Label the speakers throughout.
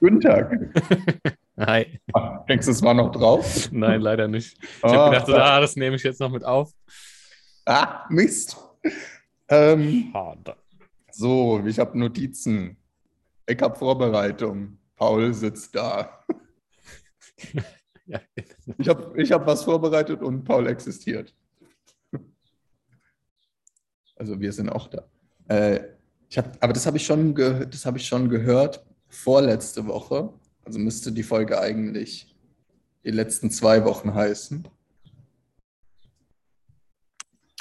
Speaker 1: Guten Tag.
Speaker 2: Hi.
Speaker 1: Ah, Denkst du, es war noch drauf?
Speaker 2: Nein, leider nicht. Ich
Speaker 1: Ah,
Speaker 2: habe gedacht, so, ah, das nehme ich jetzt noch mit auf.
Speaker 1: Ah, Mist. Ähm,
Speaker 2: Schade.
Speaker 1: so, ich habe Notizen. Ich habe Vorbereitung. Paul sitzt da. Ich habe ich hab was vorbereitet und Paul existiert. Also wir sind auch da. Äh, ich hab, aber das habe ich, schon das hab ich schon gehört vorletzte Woche. Also müsste die Folge eigentlich die letzten zwei Wochen heißen.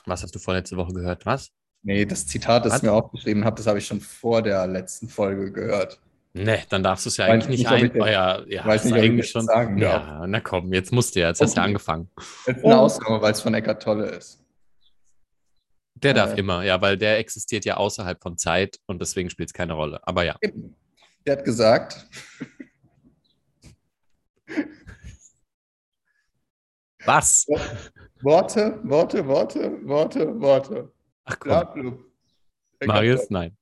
Speaker 2: Was hast du vorletzte Woche gehört? Was?
Speaker 1: Nee, das Zitat, das
Speaker 2: Was?
Speaker 1: ich mir aufgeschrieben habe, das habe ich schon vor der letzten Folge gehört.
Speaker 2: Ne, dann darfst du es ja eigentlich nicht
Speaker 1: ich
Speaker 2: ein.
Speaker 1: das-
Speaker 2: Oh, ja, ja,
Speaker 1: weiß nicht, ich
Speaker 2: eigentlich schon.
Speaker 1: sagen
Speaker 2: ja, na komm, jetzt musst du ja. Jetzt hast du ja
Speaker 1: Okay.
Speaker 2: angefangen.
Speaker 1: Das ist eine. Ausnahme, weil es von Eckart Tolle ist.
Speaker 2: Der darf
Speaker 1: Äh.
Speaker 2: immer, ja, weil der existiert ja außerhalb von Zeit und deswegen spielt es keine Rolle. Aber ja.
Speaker 1: Der hat gesagt,
Speaker 2: Was?
Speaker 1: Worte, Worte, Worte, Worte, Worte.
Speaker 2: Ach komm, Marius, nein.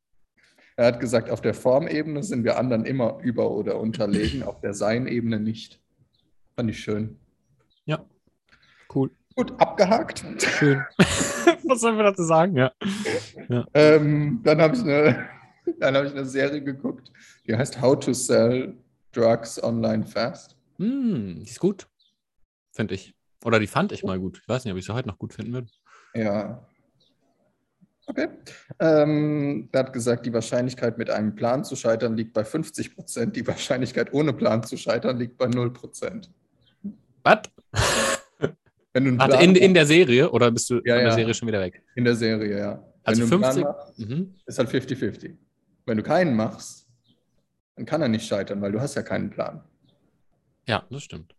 Speaker 1: Er hat gesagt, auf der Formebene sind wir anderen immer über- oder unterlegen, auf der Sein-Ebene nicht. Fand ich schön.
Speaker 2: Ja. Cool.
Speaker 1: Gut, abgehakt.
Speaker 2: Schön. Was sollen wir dazu sagen? Ja.
Speaker 1: Ähm, dann habe ich, eine- dann hab ich eine Serie geguckt, die heißt How to Sell Drugs Online Fast.
Speaker 2: Hm, die ist gut. Finde ich. Oder die fand ich mal gut. Ich weiß nicht, ob ich sie heute noch gut finden würde.
Speaker 1: Ja. Okay. Ähm, er hat gesagt, die Wahrscheinlichkeit mit einem Plan zu scheitern liegt bei 50 Prozent. Die Wahrscheinlichkeit ohne Plan zu scheitern liegt bei 0 Prozent.
Speaker 2: Was?
Speaker 1: Wenn Plan
Speaker 2: in, in der Serie oder bist du
Speaker 1: Ja,
Speaker 2: von der
Speaker 1: ja.
Speaker 2: Serie schon wieder weg?
Speaker 1: in der Serie, ja.
Speaker 2: Also
Speaker 1: Wenn du einen
Speaker 2: 50
Speaker 1: Plan machst,
Speaker 2: Mhm.
Speaker 1: ist halt 50-50. Wenn du keinen machst, dann kann er nicht scheitern, weil du hast ja keinen Plan.
Speaker 2: Ja, das stimmt.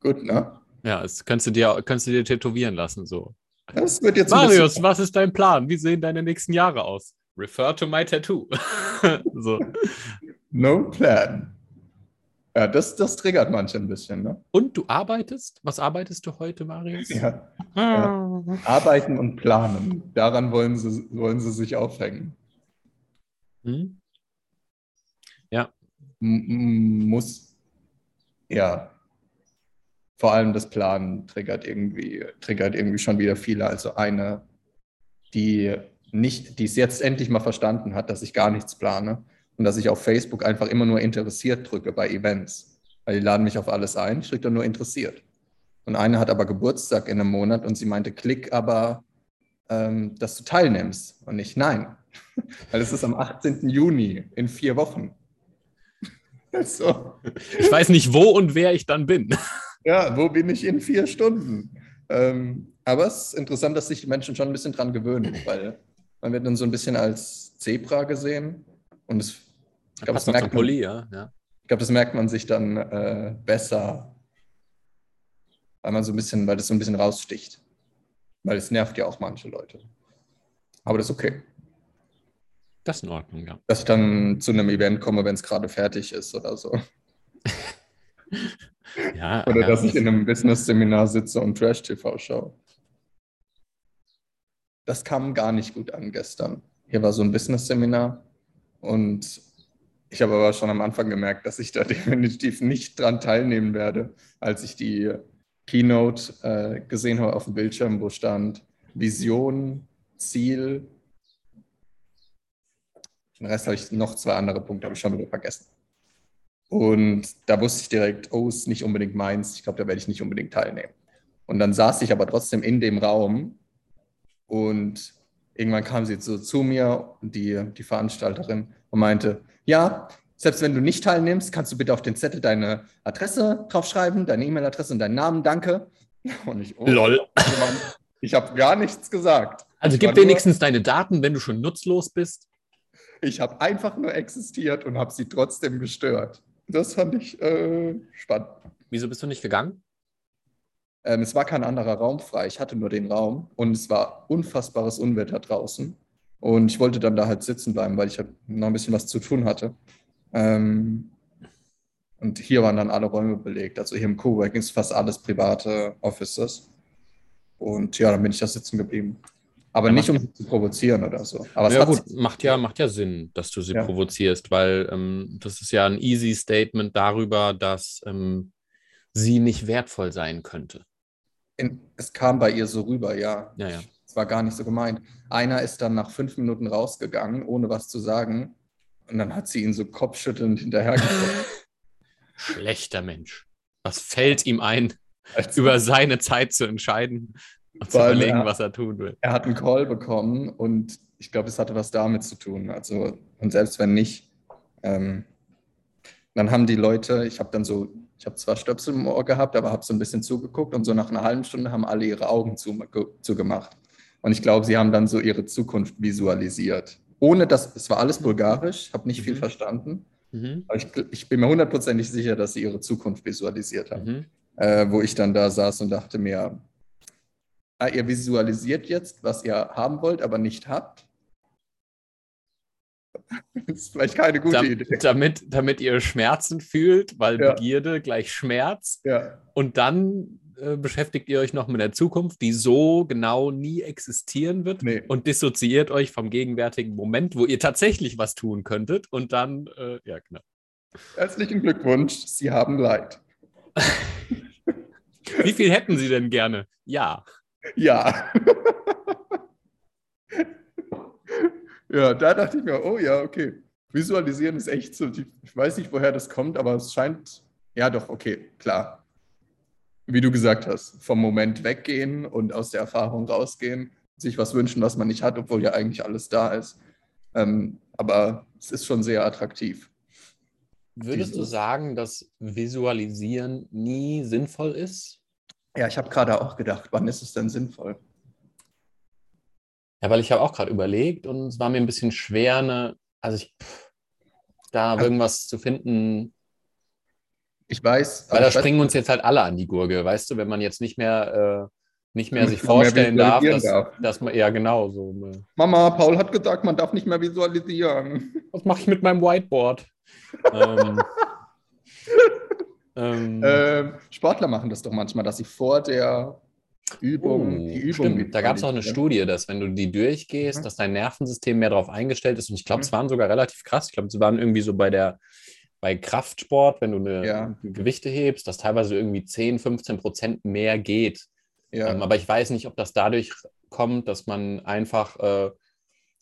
Speaker 1: Gut, ne?
Speaker 2: Ja, das könntest du dir, könntest du dir tätowieren lassen. So.
Speaker 1: Das wird jetzt
Speaker 2: Marius,
Speaker 1: bisschen,
Speaker 2: was ist dein Plan? Wie sehen deine nächsten Jahre aus? Refer to my tattoo. so.
Speaker 1: no plan. Ja, das, das triggert manche ein bisschen, ne?
Speaker 2: Und du arbeitest? Was arbeitest du heute, Marius?
Speaker 1: Ja.
Speaker 2: Ah.
Speaker 1: Arbeiten und planen. Daran wollen sie, wollen sie sich aufhängen.
Speaker 2: Hm?
Speaker 1: M m- muss, ja, vor allem das Planen triggert irgendwie, triggert irgendwie schon wieder viele. Also eine, die nicht, die es jetzt endlich mal verstanden hat, dass ich gar nichts plane und dass ich auf Facebook einfach immer nur interessiert drücke bei Events. Weil die laden mich auf alles ein, ich drücke dann nur interessiert. Und eine hat aber Geburtstag in einem Monat und sie meinte, klick aber, ähm, dass du teilnimmst. Und ich, nein. Weil es ist am 18. Juni in vier Wochen. So.
Speaker 2: Ich weiß nicht, wo und wer ich dann bin.
Speaker 1: Ja, wo bin ich in vier Stunden? Ähm, aber es ist interessant, dass sich die Menschen schon ein bisschen dran gewöhnen, weil man wird dann so ein bisschen als Zebra gesehen. Und es, ich glaube, das, merkt man-
Speaker 2: ja. ja.
Speaker 1: ich glaub, das merkt man sich dann äh, besser, weil man so ein bisschen, weil das so ein bisschen raussticht. Weil es nervt ja auch manche Leute. Aber das ist okay.
Speaker 2: Das ist in Ordnung, ja.
Speaker 1: Dass ich dann zu einem Event komme, wenn es gerade fertig ist oder so.
Speaker 2: ja
Speaker 1: Oder dass ich in einem Business-Seminar sitze und Trash-TV schaue. Das kam gar nicht gut an gestern. Hier war so ein Business-Seminar und ich habe aber schon am Anfang gemerkt, dass ich da definitiv nicht dran teilnehmen werde, als ich die Keynote äh, gesehen habe auf dem Bildschirm, wo stand Vision, Ziel. Den Rest habe ich noch zwei andere Punkte, habe ich schon wieder vergessen. Und da wusste ich direkt, oh, ist nicht unbedingt meins. Ich glaube, da werde ich nicht unbedingt teilnehmen. Und dann saß ich aber trotzdem in dem Raum und irgendwann kam sie so zu mir, die, die Veranstalterin, und meinte, ja, selbst wenn du nicht teilnimmst, kannst du bitte auf den Zettel deine Adresse draufschreiben, deine E-Mail-Adresse und deinen Namen, danke. Und ich, oh,
Speaker 2: Lol.
Speaker 1: Mann, ich habe gar nichts gesagt.
Speaker 2: Also
Speaker 1: Ich
Speaker 2: gib
Speaker 1: nur-
Speaker 2: wenigstens deine Daten, wenn du schon nutzlos bist.
Speaker 1: Ich habe einfach nur existiert und habe sie trotzdem gestört. Das fand ich äh, spannend.
Speaker 2: Wieso bist du nicht gegangen?
Speaker 1: Ähm, es war kein anderer Raum frei. Ich hatte nur den Raum und es war unfassbares Unwetter draußen. Und ich wollte dann da halt sitzen bleiben, weil ich halt noch ein bisschen was zu tun hatte. Ähm, und hier waren dann alle Räume belegt. Also hier im Coworking ist fast alles private Offices. Und ja, dann bin ich da sitzen geblieben. Aber
Speaker 2: Ja,
Speaker 1: nicht, um sie zu provozieren oder so. Aber
Speaker 2: ja, gut, macht ja, macht ja Sinn, dass du sie
Speaker 1: Ja.
Speaker 2: provozierst, weil ähm, das ist ja ein easy Statement darüber, dass ähm, sie nicht wertvoll sein könnte.
Speaker 1: In, es kam bei ihr so rüber, ja.
Speaker 2: Ja, ja.
Speaker 1: Es war gar nicht so gemeint. Einer ist dann nach fünf Minuten rausgegangen, ohne was zu sagen. Und dann hat sie ihn so kopfschüttelnd hinterhergekommen.
Speaker 2: Schlechter Mensch. Was fällt ihm ein,
Speaker 1: Also,
Speaker 2: über seine Zeit zu entscheiden und zu überlegen,
Speaker 1: ja.
Speaker 2: was er tun will?
Speaker 1: er hat einen Call bekommen und ich glaube, es hatte was damit zu tun. Also, und selbst wenn nicht, ähm, dann haben die Leute, ich habe dann so, ich habe zwar Stöpsel im Ohr gehabt, aber habe so ein bisschen zugeguckt und so nach einer halben Stunde haben alle ihre Augen zu, zugemacht. Und ich glaube, sie haben dann so ihre Zukunft visualisiert. Ohne dass, es war alles bulgarisch, habe nicht viel
Speaker 2: Mhm.
Speaker 1: verstanden,
Speaker 2: Mhm.
Speaker 1: aber ich, ich bin mir hundertprozentig sicher, dass sie ihre Zukunft visualisiert haben.
Speaker 2: Mhm.
Speaker 1: äh, wo ich dann da saß und dachte mir, ah, ihr visualisiert jetzt, was ihr haben wollt, aber nicht habt. Das ist vielleicht keine gute
Speaker 2: Dam
Speaker 1: Idee.
Speaker 2: damit, damit ihr Schmerzen fühlt, weil
Speaker 1: Ja.
Speaker 2: Begierde gleich Schmerz.
Speaker 1: Ja,
Speaker 2: Und dann äh, beschäftigt ihr euch noch mit der Zukunft, die so genau nie existieren wird.
Speaker 1: nee.
Speaker 2: Und dissoziiert euch vom gegenwärtigen Moment, wo ihr tatsächlich was tun könntet. Und dann, äh, ja, genau.
Speaker 1: Herzlichen Glückwunsch, Sie haben Leid.
Speaker 2: Wie viel hätten Sie denn gerne? Ja.
Speaker 1: Ja. ja, da dachte ich mir, oh ja, okay. Visualisieren ist echt so, ich weiß nicht, woher das kommt, aber es scheint, ja doch, okay, klar. Wie du gesagt hast, vom Moment weggehen und aus der Erfahrung rausgehen, sich was wünschen, was man nicht hat, obwohl ja eigentlich alles da ist. Ähm, aber es ist schon sehr attraktiv.
Speaker 2: Würdest du sagen, dass Visualisieren nie sinnvoll ist?
Speaker 1: Ja, ich habe gerade auch gedacht, wann ist es denn sinnvoll?
Speaker 2: Ja, weil ich habe auch gerade überlegt und es war mir ein bisschen schwer, eine, also ich, pff, da
Speaker 1: Also-
Speaker 2: irgendwas zu finden,
Speaker 1: Ich weiß,
Speaker 2: weil da
Speaker 1: ich weiß-
Speaker 2: springen uns jetzt halt alle an die Gurgel, weißt du, wenn man jetzt nicht mehr, äh, nicht mehr sich
Speaker 1: Nicht mehr
Speaker 2: vorstellen darf, dass,
Speaker 1: darf.
Speaker 2: dass man, ja genau, so, äh,
Speaker 1: Mama, Paul hat gesagt, man darf nicht mehr visualisieren.
Speaker 2: was mache ich mit meinem Whiteboard? ähm, ähm,
Speaker 1: Ähm, Sportler machen das doch manchmal, dass sie vor der Übung
Speaker 2: Oh,
Speaker 1: die Übung
Speaker 2: stimmt. Da gab es auch eine
Speaker 1: visualisieren.
Speaker 2: Studie, dass wenn du die durchgehst,
Speaker 1: Mhm.
Speaker 2: dass dein Nervensystem mehr darauf eingestellt ist. Und ich glaube, es
Speaker 1: Mhm.
Speaker 2: waren sogar relativ krass. Ich glaube, sie waren irgendwie so bei der bei Kraftsport, wenn du eine
Speaker 1: Ja.
Speaker 2: Gewichte hebst, dass teilweise irgendwie 10, 15 Prozent mehr geht.
Speaker 1: Ja,
Speaker 2: Ähm, aber ich weiß nicht, ob das dadurch kommt, dass man einfach, äh,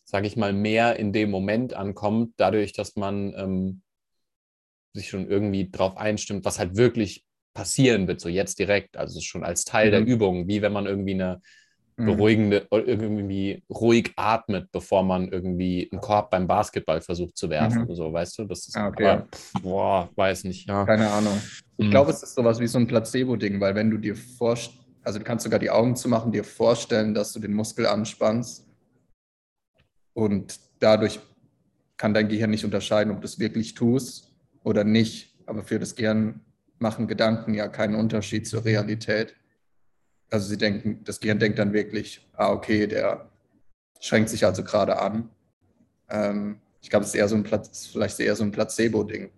Speaker 2: sage ich mal, mehr in dem Moment ankommt, dadurch, dass man ähm, sich schon irgendwie darauf einstimmt, was halt wirklich passieren wird, so jetzt direkt. Also schon als Teil der
Speaker 1: Mhm.
Speaker 2: Übung, wie wenn man irgendwie eine
Speaker 1: Mhm.
Speaker 2: beruhigende, oder irgendwie ruhig atmet, bevor man irgendwie einen Korb beim Basketball versucht zu werfen.
Speaker 1: Mhm.
Speaker 2: So, weißt du? Das ist,
Speaker 1: Ah, okay.
Speaker 2: aber, boah, weiß nicht, ja.
Speaker 1: Keine Ahnung. Ich
Speaker 2: Mhm.
Speaker 1: glaube, es ist sowas wie so ein Placebo-Ding, weil wenn du dir vorstellst, also du kannst sogar die Augen zumachen, dir vorstellen, dass du den Muskel anspannst und dadurch kann dein Gehirn nicht unterscheiden, ob du es wirklich tust oder nicht. Aber für das Gehirn machen Gedanken ja keinen Unterschied zur Realität. Also sie denken, das Gehirn denkt dann wirklich, ah, okay, der schränkt sich also gerade an. Ähm, ich glaube, es ist eher so ein Platz, vielleicht eher so ein Placebo-Ding.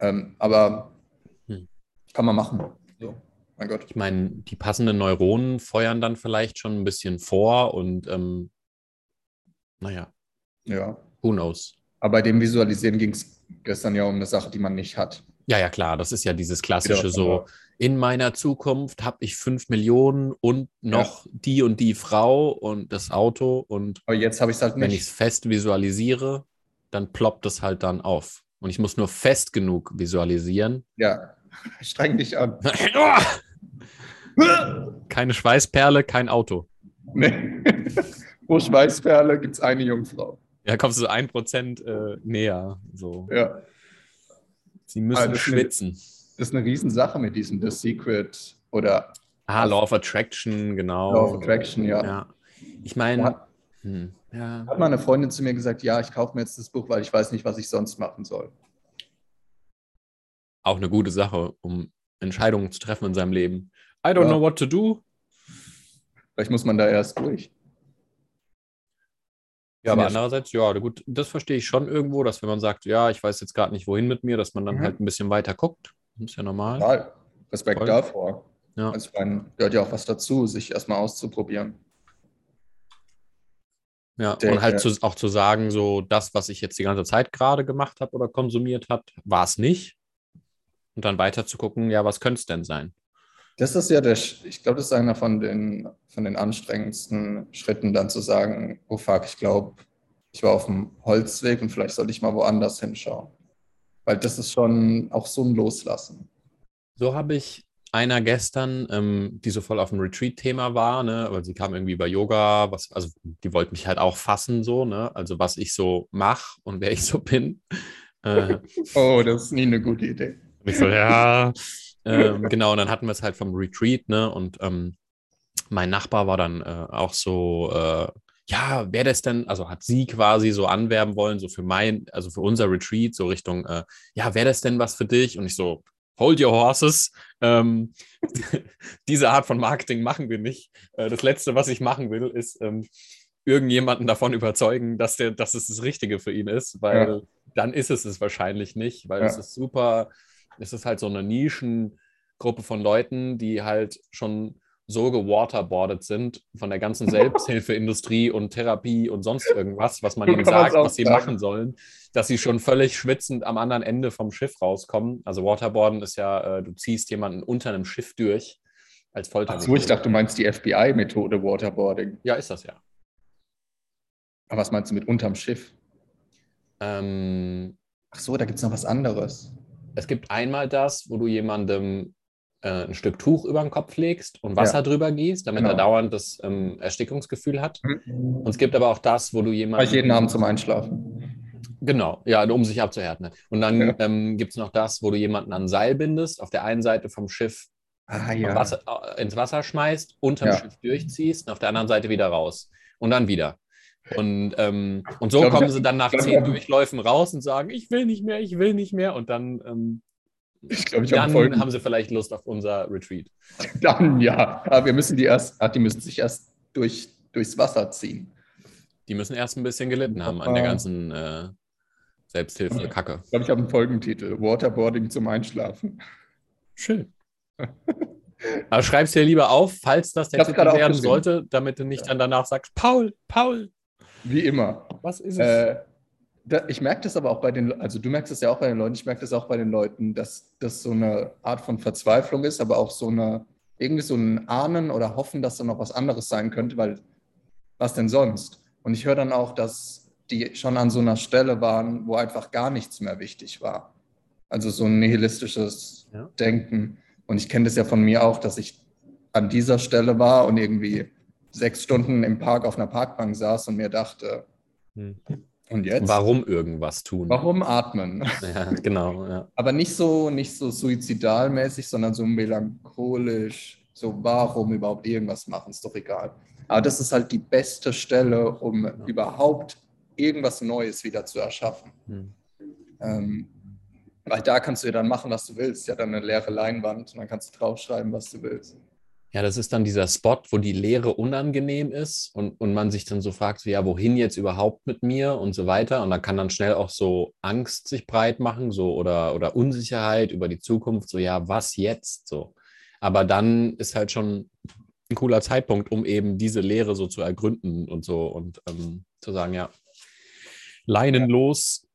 Speaker 1: Ähm, aber
Speaker 2: Hm.
Speaker 1: kann man machen. So, mein Gott.
Speaker 2: Ich meine, die passenden Neuronen feuern dann vielleicht schon ein bisschen vor und ähm, naja,
Speaker 1: Ja.
Speaker 2: who knows.
Speaker 1: Aber bei dem Visualisieren ging es gestern ja um eine Sache, die man nicht hat.
Speaker 2: Ja, ja, klar, das ist ja dieses klassische so, in meiner Zukunft habe ich fünf Millionen und noch die und die Frau und das Auto und
Speaker 1: Aber jetzt habe ich es halt
Speaker 2: wenn ich es
Speaker 1: nicht.
Speaker 2: fest visualisiere, dann ploppt es halt dann auf. Und ich muss nur fest genug visualisieren.
Speaker 1: Ja, streng dich an.
Speaker 2: Keine Schweißperle, kein Auto.
Speaker 1: nee. Pro Schweißperle gibt es eine Jungfrau.
Speaker 2: Ja, kommst du ein Prozent äh, näher. So.
Speaker 1: Ja.
Speaker 2: Sie müssen
Speaker 1: ist
Speaker 2: schwitzen.
Speaker 1: Das ist eine Riesensache mit diesem The Secret oder
Speaker 2: Ah, Law of Attraction, genau.
Speaker 1: Law of Attraction, ja.
Speaker 2: Ja. Ich meine,
Speaker 1: Ja.
Speaker 2: hm, ja.
Speaker 1: Hat mal eine Freundin zu mir gesagt, ja, ich kaufe mir jetzt das Buch, weil ich weiß nicht, was ich sonst machen soll.
Speaker 2: auch eine gute Sache, um Entscheidungen zu treffen in seinem Leben. I don't
Speaker 1: Ja.
Speaker 2: know what to do.
Speaker 1: Vielleicht muss man da erst durch.
Speaker 2: Ja, aber
Speaker 1: Ja,
Speaker 2: andererseits, ja, gut, das verstehe ich schon irgendwo, dass wenn man sagt, ja, ich weiß jetzt gerade nicht, wohin mit mir, dass man dann
Speaker 1: Mhm.
Speaker 2: halt ein bisschen weiter guckt. Das ist ja normal.
Speaker 1: Total. Respekt
Speaker 2: Voll.
Speaker 1: davor.
Speaker 2: Ja.
Speaker 1: Also ich meine, gehört ja auch was dazu, sich erstmal auszuprobieren.
Speaker 2: Ja,
Speaker 1: Der-
Speaker 2: und halt
Speaker 1: der-
Speaker 2: zu, auch zu sagen, so das, was ich jetzt die ganze Zeit gerade gemacht habe oder konsumiert habe, war es nicht. Und dann weiter zu gucken, ja, was könnte es denn sein?
Speaker 1: Das ist ja der, ich glaube, das ist einer von den, von den anstrengendsten Schritten, dann zu sagen, oh fuck, ich glaube, ich war auf dem Holzweg und vielleicht sollte ich mal woanders hinschauen. Weil das ist schon auch so ein Loslassen.
Speaker 2: So habe ich einer gestern, ähm, die so voll auf dem Retreat-Thema war, ne, weil sie kam irgendwie über Yoga, was, also die wollte mich halt auch fassen, so, ne, also was ich so mache und wer ich so bin. Äh,
Speaker 1: Oh, das ist nie eine gute Idee.
Speaker 2: Und ich so, ja. Ähm, genau, und dann hatten wir es halt vom Retreat, ne? Und ähm, mein Nachbar war dann äh, auch so, äh, ja, wer das denn, also hat sie quasi so anwerben wollen, so für mein, also für unser Retreat, so Richtung, äh, ja, wäre das denn was für dich? Und ich so, hold your horses. Ähm, diese Art von Marketing machen wir nicht. Äh, das Letzte, was ich machen will, ist ähm, irgendjemanden davon überzeugen, dass, der, dass es das Richtige für ihn ist, weil
Speaker 1: Ja.
Speaker 2: dann ist es es wahrscheinlich nicht, weil
Speaker 1: Ja.
Speaker 2: es ist super, es ist halt so eine Nischengruppe von Leuten, die halt schon so gewaterboardet sind von der ganzen Selbsthilfeindustrie und Therapie und sonst irgendwas, was man ihnen sagt, was sie machen sollen, dass sie schon völlig schwitzend am anderen Ende vom Schiff rauskommen. Also Waterboarden ist ja, äh, du ziehst jemanden unter einem Schiff durch als Folter.
Speaker 1: Ach so, ich dachte, du meinst die FBI-Methode Waterboarding.
Speaker 2: Ja, ist das ja.
Speaker 1: Aber was meinst du mit unterm Schiff?
Speaker 2: Ähm,
Speaker 1: Ach so, da gibt es noch was anderes.
Speaker 2: Es gibt einmal das, wo du jemandem äh, ein Stück Tuch über den Kopf legst und Wasser
Speaker 1: Ja.
Speaker 2: drüber gießt, damit
Speaker 1: Genau.
Speaker 2: er dauernd das ähm, Erstickungsgefühl hat.
Speaker 1: Mhm.
Speaker 2: Und es gibt aber auch das, wo du jemanden.
Speaker 1: ich jeden Abend zum Einschlafen.
Speaker 2: Genau, ja, um sich abzuhärten. Und dann
Speaker 1: Ja.
Speaker 2: ähm, gibt es noch das, wo du jemanden an Seil bindest, auf der einen Seite vom Schiff
Speaker 1: Ah ja.
Speaker 2: Wasser, äh, ins Wasser schmeißt, unterm
Speaker 1: Ja.
Speaker 2: Schiff durchziehst und auf der anderen Seite wieder raus. Und dann wieder. Und, ähm, und so
Speaker 1: glaub,
Speaker 2: kommen sie dann nach
Speaker 1: glaub,
Speaker 2: zehn Durchläufen raus und sagen, ich will nicht mehr, ich will nicht mehr. Und dann, ähm,
Speaker 1: Ich glaube, ich
Speaker 2: dann
Speaker 1: Folgen.
Speaker 2: haben sie vielleicht Lust auf unser Retreat.
Speaker 1: Dann ja. Aber wir müssen die erst, ah, die müssen sich erst durch, durchs Wasser ziehen.
Speaker 2: Die müssen erst ein bisschen gelitten haben an der
Speaker 1: Ah.
Speaker 2: ganzen äh, Selbsthilfe-Kacke.
Speaker 1: Ich glaube, ich habe einen Folgentitel. Waterboarding zum Einschlafen.
Speaker 2: Schön. Aber schreib's dir lieber auf, falls das der Titel werden sollte, damit du nicht dann danach sagst, Paul, Paul,
Speaker 1: Wie immer.
Speaker 2: was ist es?
Speaker 1: Äh, da, ich merke das aber auch bei den, also du merkst es ja auch bei den Leuten, ich merke das auch bei den Leuten, dass das so eine Art von Verzweiflung ist, aber auch so eine, irgendwie so ein Ahnen oder Hoffen, dass da noch was anderes sein könnte, weil was denn sonst? Und ich höre dann auch, dass die schon an so einer Stelle waren, wo einfach gar nichts mehr wichtig war. Also so ein nihilistisches
Speaker 2: Ja.
Speaker 1: Denken. Und ich kenne das ja von mir auch, dass ich an dieser Stelle war und irgendwie sechs Stunden im Park auf einer Parkbank saß und mir dachte,
Speaker 2: Hm.
Speaker 1: und jetzt?
Speaker 2: Warum irgendwas tun?
Speaker 1: Warum atmen?
Speaker 2: Ja, genau, ja.
Speaker 1: Aber nicht so, nicht so suizidalmäßig, sondern so melancholisch. So, warum überhaupt irgendwas machen, ist doch egal. Aber das ist halt die beste Stelle, um überhaupt irgendwas Neues wieder zu erschaffen.
Speaker 2: Hm.
Speaker 1: Ähm, weil da kannst du ja dann machen, was du willst. Ja, dann eine leere Leinwand und dann kannst du draufschreiben, was du willst.
Speaker 2: Ja, das ist dann dieser Spot, wo die Leere unangenehm ist und, und man sich dann so fragt, so, ja, wohin jetzt überhaupt mit mir und so weiter. Und da kann dann schnell auch so Angst sich breit machen, so oder, oder Unsicherheit über die Zukunft, so, ja, was jetzt? So. Aber dann ist halt schon ein cooler Zeitpunkt, um eben diese Leere so zu ergründen und so und ähm, zu sagen, ja, leinenlos.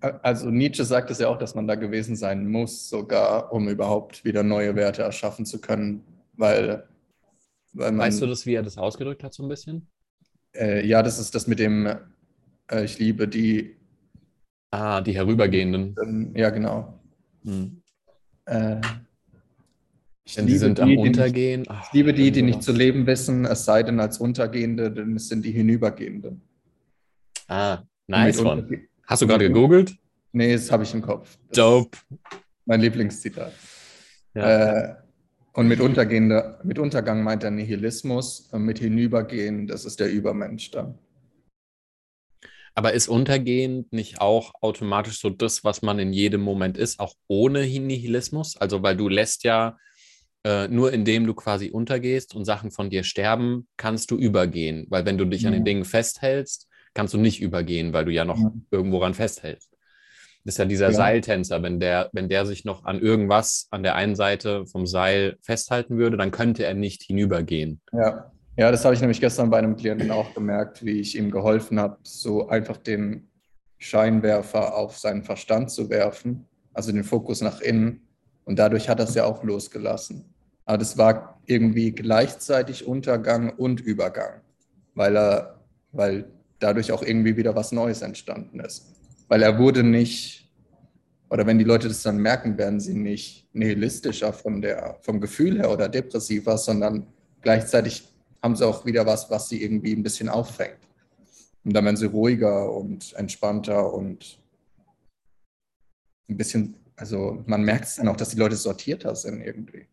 Speaker 1: Also Nietzsche sagt es ja auch, dass man da gewesen sein muss, sogar um überhaupt wieder neue Werte erschaffen zu können. Weil, weil man.
Speaker 2: Weißt du das, wie er das ausgedrückt hat, so ein bisschen?
Speaker 1: Äh, ja, das ist das mit dem, äh, ich liebe die,
Speaker 2: Ah, die Herübergehenden.
Speaker 1: ähm, ja genau.
Speaker 2: Hm.
Speaker 1: Äh, ich
Speaker 2: Denn die sind am
Speaker 1: die, die
Speaker 2: Untergehen.
Speaker 1: Nicht,
Speaker 2: Ach,
Speaker 1: ich liebe die, die nicht zu leben wissen, es sei denn als Untergehende, denn es sind die Hinübergehenden.
Speaker 2: Ah, nice one. Hast du gerade gegoogelt?
Speaker 1: Nee, das habe ich im Kopf. Das
Speaker 2: Dope.
Speaker 1: mein Lieblingszitat.
Speaker 2: Ja.
Speaker 1: Äh, und mit, mit Untergang meint er Nihilismus, und mit Hinübergehen, das ist der Übermensch dann.
Speaker 2: Aber ist untergehend nicht auch automatisch so das, was man in jedem Moment ist, auch ohne Nihilismus? Also, weil du lässt ja äh, nur indem du quasi untergehst und Sachen von dir sterben, kannst du übergehen. Weil wenn du dich an den
Speaker 1: Mhm.
Speaker 2: Dingen festhältst, kannst du nicht übergehen, weil du ja noch
Speaker 1: Mhm.
Speaker 2: irgendwo ran festhältst. Das ist ja dieser
Speaker 1: Ja.
Speaker 2: Seiltänzer, wenn der, wenn der sich noch an irgendwas an der einen Seite vom Seil festhalten würde, dann könnte er nicht hinübergehen.
Speaker 1: Ja. Ja, das habe ich nämlich gestern bei einem Klienten auch gemerkt, wie ich ihm geholfen habe, so einfach den Scheinwerfer auf seinen Verstand zu werfen, also den Fokus nach innen. Und dadurch hat er es ja auch losgelassen. Aber das war irgendwie gleichzeitig Untergang und Übergang, weil er, weil dadurch auch irgendwie wieder was Neues entstanden ist. Weil er wurde nicht, oder wenn die Leute das dann merken, werden sie nicht nihilistischer von der, vom Gefühl her oder depressiver, sondern gleichzeitig haben sie auch wieder was, was sie irgendwie ein bisschen auffängt. Und dann werden sie ruhiger und entspannter und ein bisschen, also man merkt es dann auch, dass die Leute sortierter sind irgendwie.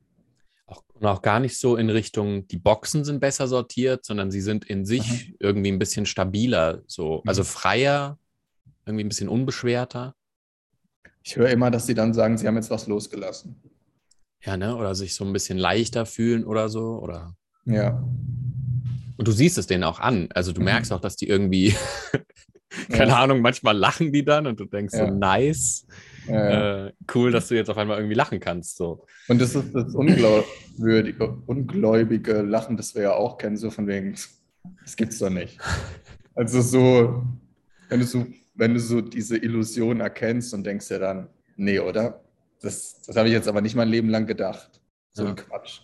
Speaker 2: Auch, und auch gar nicht so in Richtung, die Boxen sind besser sortiert, sondern sie sind in sich mhm. irgendwie ein bisschen stabiler, so, also mhm. freier, irgendwie ein bisschen unbeschwerter.
Speaker 1: Ich höre immer, dass sie dann sagen, sie haben jetzt was losgelassen.
Speaker 2: Ja, ne? Oder sich so ein bisschen leichter fühlen oder so, oder?
Speaker 1: Ja.
Speaker 2: Und du siehst es denen auch an. Also du mhm. merkst auch, dass die irgendwie, keine ja. Ahnung, manchmal lachen die dann und du denkst ja. so, nice. Ja, äh, cool, dass du jetzt auf einmal irgendwie lachen kannst. So.
Speaker 1: Und das ist das ungläubige, ungläubige Lachen, das wir ja auch kennen, so von wegen, das gibt's doch nicht. Also so, wenn du so, wenn du so diese Illusion erkennst und denkst dir dann, nee, oder? Das, das habe ich jetzt aber nicht mein Leben lang gedacht. So ein Quatsch.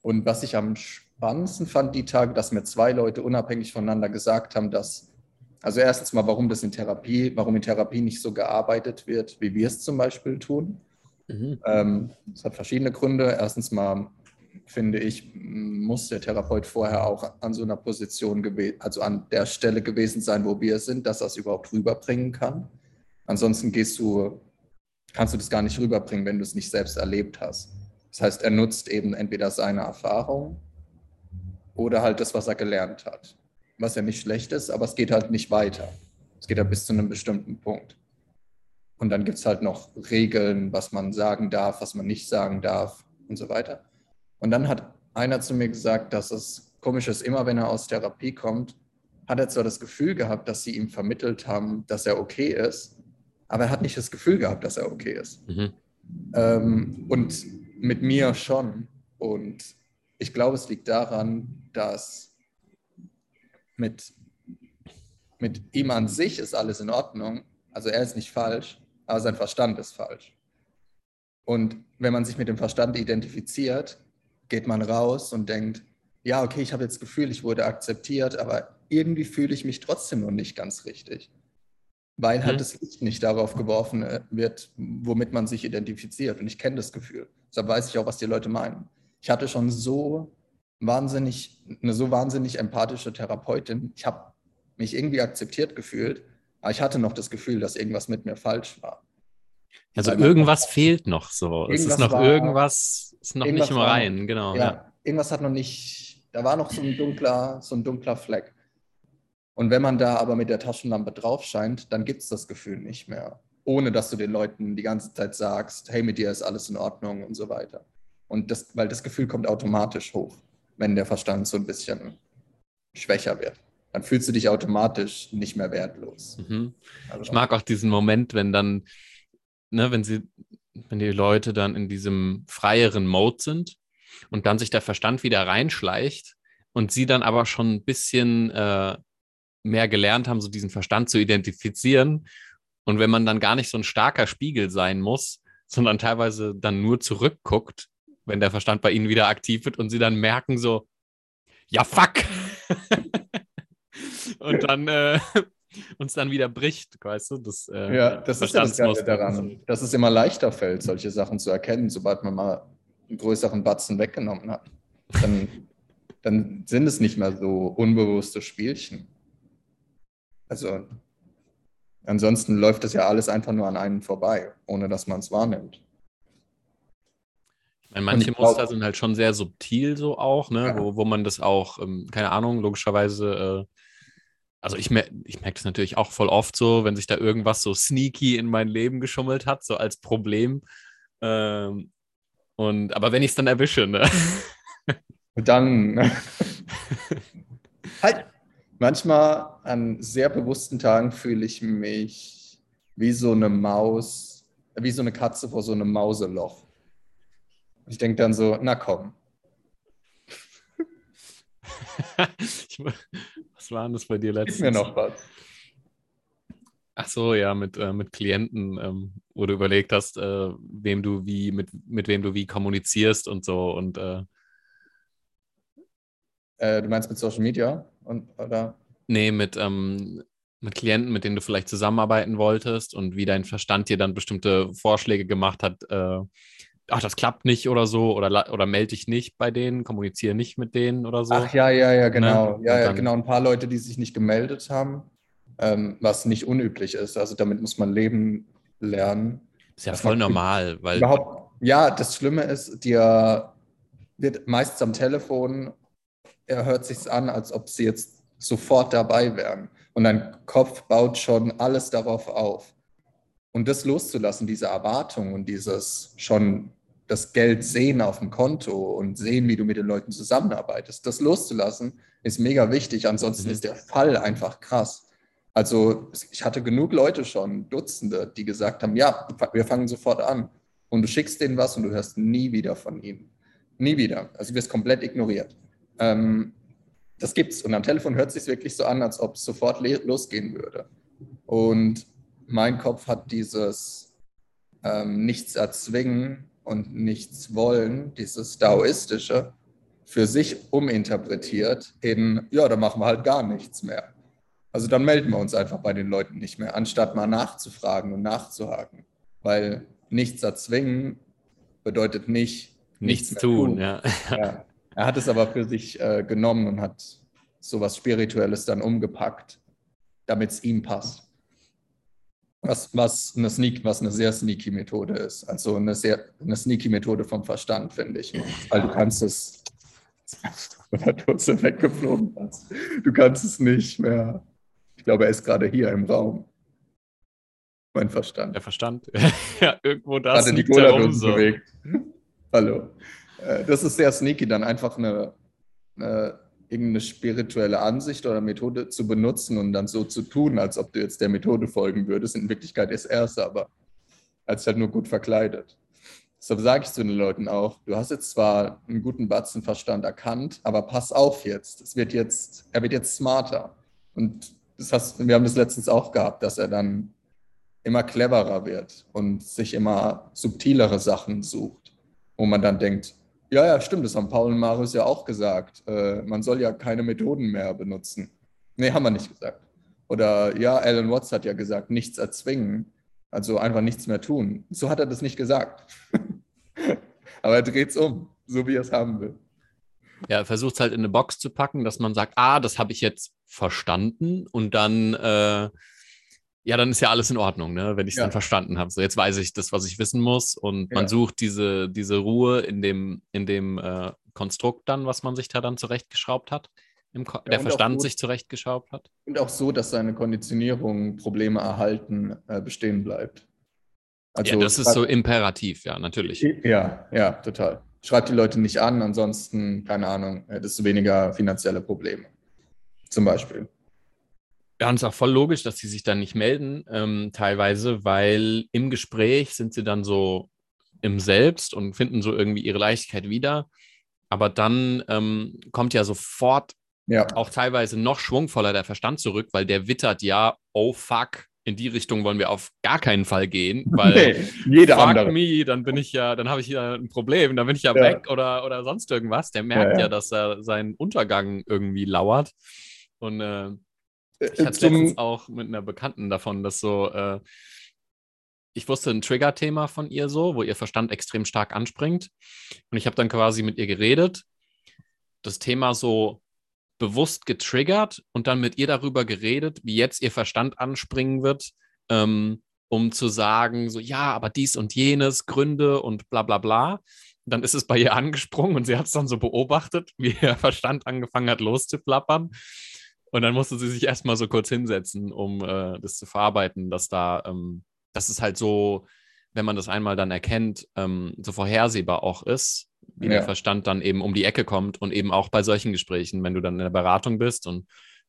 Speaker 1: Und was ich am spannendsten fand die Tage, dass mir zwei Leute unabhängig voneinander gesagt haben, dass, also erstens mal, warum das in Therapie, warum in Therapie nicht so gearbeitet wird, wie wir es zum Beispiel tun. Mhm. Ähm, das hat verschiedene Gründe. Erstens mal finde ich, muss der Therapeut vorher auch an so einer Position gewesen, also an der Stelle gewesen sein, wo wir sind, dass er es überhaupt rüberbringen kann. Ansonsten gehst du, kannst du das gar nicht rüberbringen, wenn du es nicht selbst erlebt hast. Das heißt, er nutzt eben entweder seine Erfahrung oder halt das, was er gelernt hat. Was ja nicht schlecht ist, aber es geht halt nicht weiter. Es geht ja bis zu einem bestimmten Punkt. Und dann gibt es halt noch Regeln, was man sagen darf, was man nicht sagen darf und so weiter. Und dann hat einer zu mir gesagt, dass es komisch ist, immer wenn er aus Therapie kommt, hat er zwar das Gefühl gehabt, dass sie ihm vermittelt haben, dass er okay ist, aber er hat nicht das Gefühl gehabt, dass er okay ist. Mhm. Ähm, und mit mir schon. Und ich glaube, es liegt daran, dass mit, mit ihm an sich ist alles in Ordnung. Also er ist nicht falsch, aber sein Verstand ist falsch. Und wenn man sich mit dem Verstand identifiziert, geht man raus und denkt, ja, okay, ich habe jetzt das Gefühl, ich wurde akzeptiert, aber irgendwie fühle ich mich trotzdem noch nicht ganz richtig. Weil halt mhm. das Licht nicht darauf geworfen äh, wird, womit man sich identifiziert. Und ich kenne das Gefühl. Deshalb weiß ich auch, was die Leute meinen. Ich hatte schon so wahnsinnig, eine so wahnsinnig empathische Therapeutin. Ich habe mich irgendwie akzeptiert gefühlt, aber ich hatte noch das Gefühl, dass irgendwas mit mir falsch war.
Speaker 2: Also irgendwas fehlt noch so. Es ist noch war, irgendwas, ist noch nicht im Rein, genau.
Speaker 1: Ja, ja, irgendwas hat noch nicht, da war noch so ein dunkler, so ein dunkler Fleck. Und wenn man da aber mit der Taschenlampe drauf scheint, dann gibt es das Gefühl nicht mehr ohne dass du den Leuten die ganze Zeit sagst, hey, mit dir ist alles in Ordnung und so weiter. Und das, weil das Gefühl kommt automatisch hoch, wenn der Verstand so ein bisschen schwächer wird. Dann fühlst du dich automatisch nicht mehr wertlos.
Speaker 2: Mhm. Also, ich mag auch diesen Moment, wenn dann, ne, wenn sie, wenn die Leute dann in diesem freieren Mode sind und dann sich der Verstand wieder reinschleicht und sie dann aber schon ein bisschen äh, mehr gelernt haben, so diesen Verstand zu identifizieren und wenn man dann gar nicht so ein starker Spiegel sein muss, sondern teilweise dann nur zurückguckt, wenn der Verstand bei ihnen wieder aktiv wird und sie dann merken so, ja fuck. und dann äh, uns dann wieder bricht, weißt du? Das,
Speaker 1: äh, ja, das ist ja das Geile daran, dass es immer leichter fällt, solche Sachen zu erkennen, sobald man mal einen größeren Batzen weggenommen hat. Dann, dann sind es nicht mehr so unbewusste Spielchen. Also Ansonsten läuft das ja alles einfach nur an einem vorbei, ohne dass man es wahrnimmt.
Speaker 2: Meine, manche glaub, Muster sind halt schon sehr subtil so auch, ne? Ja. wo, wo man das auch, ähm, keine Ahnung, logischerweise, äh, also ich, mer ich merke das natürlich auch voll oft so, wenn sich da irgendwas so sneaky in mein Leben geschummelt hat, so als Problem. Ähm, und, aber wenn ich es dann erwische, ne?
Speaker 1: Dann. Halt, Manchmal an sehr bewussten Tagen fühle ich mich wie so eine Maus, wie so eine Katze vor so einem Mauseloch. Ich denke dann so, na komm.
Speaker 2: was war denn das bei dir letztens?
Speaker 1: Gib mir noch was.
Speaker 2: Ach so, ja, mit, äh, mit Klienten, ähm, wo du überlegt hast, äh, wem du wie, mit, mit wem du wie kommunizierst und so. Und äh,
Speaker 1: Äh, du meinst mit Social Media? Und, oder?
Speaker 2: nee, mit, ähm, mit Klienten, mit denen du vielleicht zusammenarbeiten wolltest und wie dein Verstand dir dann bestimmte Vorschläge gemacht hat, äh, ach, das klappt nicht oder so, oder, oder melde dich nicht bei denen, kommuniziere nicht mit denen oder so.
Speaker 1: Ach ja, ja, ja, genau.
Speaker 2: Ne?
Speaker 1: Ja, ja, genau. Ein paar Leute, die sich nicht gemeldet haben, ähm, was nicht unüblich ist. Also damit muss man leben lernen.
Speaker 2: ist ja voll normal, weil
Speaker 1: Überhaupt, ja, das Schlimme ist, dir wird meistens am Telefon, er hört sich an, als ob sie jetzt sofort dabei wären. Und dein Kopf baut schon alles darauf auf. Und das loszulassen, diese Erwartung und dieses schon das Geld sehen auf dem Konto und sehen, wie du mit den Leuten zusammenarbeitest, das loszulassen, ist mega wichtig. Ansonsten
Speaker 2: Mhm.
Speaker 1: ist der Fall einfach krass. Also ich hatte genug Leute schon, Dutzende, die gesagt haben, ja, wir fangen sofort an. Und du schickst denen was und du hörst nie wieder von ihnen. Nie wieder. Also du wirst komplett ignoriert. Ähm, das gibt's. Und am Telefon hört es sich wirklich so an, als ob es sofort losgehen würde. Und mein Kopf hat dieses ähm, Nichts erzwingen und nichts wollen, dieses Daoistische, für sich uminterpretiert in, ja, dann machen wir halt gar nichts mehr. Also dann melden wir uns einfach bei den Leuten nicht mehr, anstatt mal nachzufragen und nachzuhaken. Weil nichts erzwingen bedeutet nicht
Speaker 2: nichts
Speaker 1: mehr
Speaker 2: tun, ja.
Speaker 1: ja. Er hat es aber für sich äh, genommen und hat sowas Spirituelles dann umgepackt, damit es ihm passt. Was, was, eine Sneak, was eine sehr sneaky Methode ist. Also eine sehr eine sneaky Methode vom Verstand, finde ich. Weil du kannst es von der Dose weggeflogen hast. Du kannst es nicht mehr. Ich glaube, er ist gerade hier im Raum. Mein Verstand.
Speaker 2: Der Verstand. ja, irgendwo da
Speaker 1: die
Speaker 2: sneakt er rum,
Speaker 1: Cola-Dose
Speaker 2: so.
Speaker 1: bewegt. Hallo. Äh, Das ist sehr sneaky, dann einfach eine, eine irgendeine spirituelle Ansicht oder Methode zu benutzen und dann so zu tun, als ob du jetzt der Methode folgen würdest. In Wirklichkeit ist er es aber, als halt nur gut verkleidet. Deshalb sage ich zu den Leuten auch, du hast jetzt zwar einen guten Batzen Verstand erkannt, aber pass auf jetzt. Es wird jetzt, er wird jetzt smarter. Und das hast, wir haben das letztens auch gehabt, dass er dann immer cleverer wird und sich immer subtilere Sachen sucht, wo man dann denkt, ja, ja, stimmt, das haben Paul und Marius ja auch gesagt. Äh, man soll ja keine Methoden mehr benutzen. Nee, haben wir nicht gesagt. Oder ja, Alan Watts hat ja gesagt, nichts erzwingen, also einfach nichts mehr tun. So hat er das nicht gesagt. Aber er dreht es um, so wie er es haben will.
Speaker 2: Ja, versucht es halt in eine Box zu packen, dass man sagt, ah, das habe ich jetzt verstanden und dann, äh, ja, dann ist ja alles in Ordnung, ne, wenn ich es
Speaker 1: Ja.
Speaker 2: dann verstanden habe. So, jetzt weiß ich das, was ich wissen muss und man
Speaker 1: Ja.
Speaker 2: sucht diese, diese Ruhe in dem, in dem äh, Konstrukt dann, was man sich da dann zurechtgeschraubt hat, Ko der Verstand
Speaker 1: gut-
Speaker 2: sich zurechtgeschraubt hat.
Speaker 1: Und auch so, dass seine Konditionierung, Probleme erhalten, äh, bestehen bleibt. Also
Speaker 2: ja, das ist so imperativ, ja, natürlich.
Speaker 1: Ja, ja, total. Schreibt die Leute nicht an, ansonsten, keine Ahnung, hättest du weniger finanzielle Probleme. Zum Beispiel.
Speaker 2: Ja, und es ist auch voll logisch, dass sie sich dann nicht melden, ähm, teilweise, weil im Gespräch sind sie dann so im Selbst und finden so irgendwie ihre Leichtigkeit wieder. Aber dann ähm, kommt ja sofort
Speaker 1: Ja,
Speaker 2: auch teilweise noch schwungvoller der Verstand zurück, weil der wittert ja, oh fuck, in die Richtung wollen wir auf gar keinen Fall gehen, weil
Speaker 1: nee, jeder
Speaker 2: fuck
Speaker 1: andere.
Speaker 2: me, dann bin ich ja, dann habe ich ja ein Problem, dann bin ich ja,
Speaker 1: Ja.
Speaker 2: weg oder, oder sonst irgendwas. Der merkt
Speaker 1: Ja,
Speaker 2: ja, dass er seinen Untergang irgendwie lauert. Und äh, ich
Speaker 1: Äh,
Speaker 2: hatte
Speaker 1: zum-
Speaker 2: letztens auch mit einer Bekannten davon, dass so, äh, ich wusste ein Trigger-Thema von ihr so, wo ihr Verstand extrem stark anspringt. Und ich habe dann quasi mit ihr geredet, das Thema so bewusst getriggert und dann mit ihr darüber geredet, wie jetzt ihr Verstand anspringen wird, ähm, um zu sagen, so, ja, aber dies und jenes, Gründe und bla bla bla. Und dann ist es bei ihr angesprungen und sie hat es dann so beobachtet, wie ihr Verstand angefangen hat loszuplappern. Und dann musste sie sich erstmal so kurz hinsetzen, um äh, das zu verarbeiten, dass da, ähm, dass es halt so, wenn man das einmal dann erkennt, ähm, so vorhersehbar auch ist, wie
Speaker 1: Ja.
Speaker 2: der Verstand dann eben um die Ecke kommt und eben auch bei solchen Gesprächen, wenn du dann in der Beratung bist und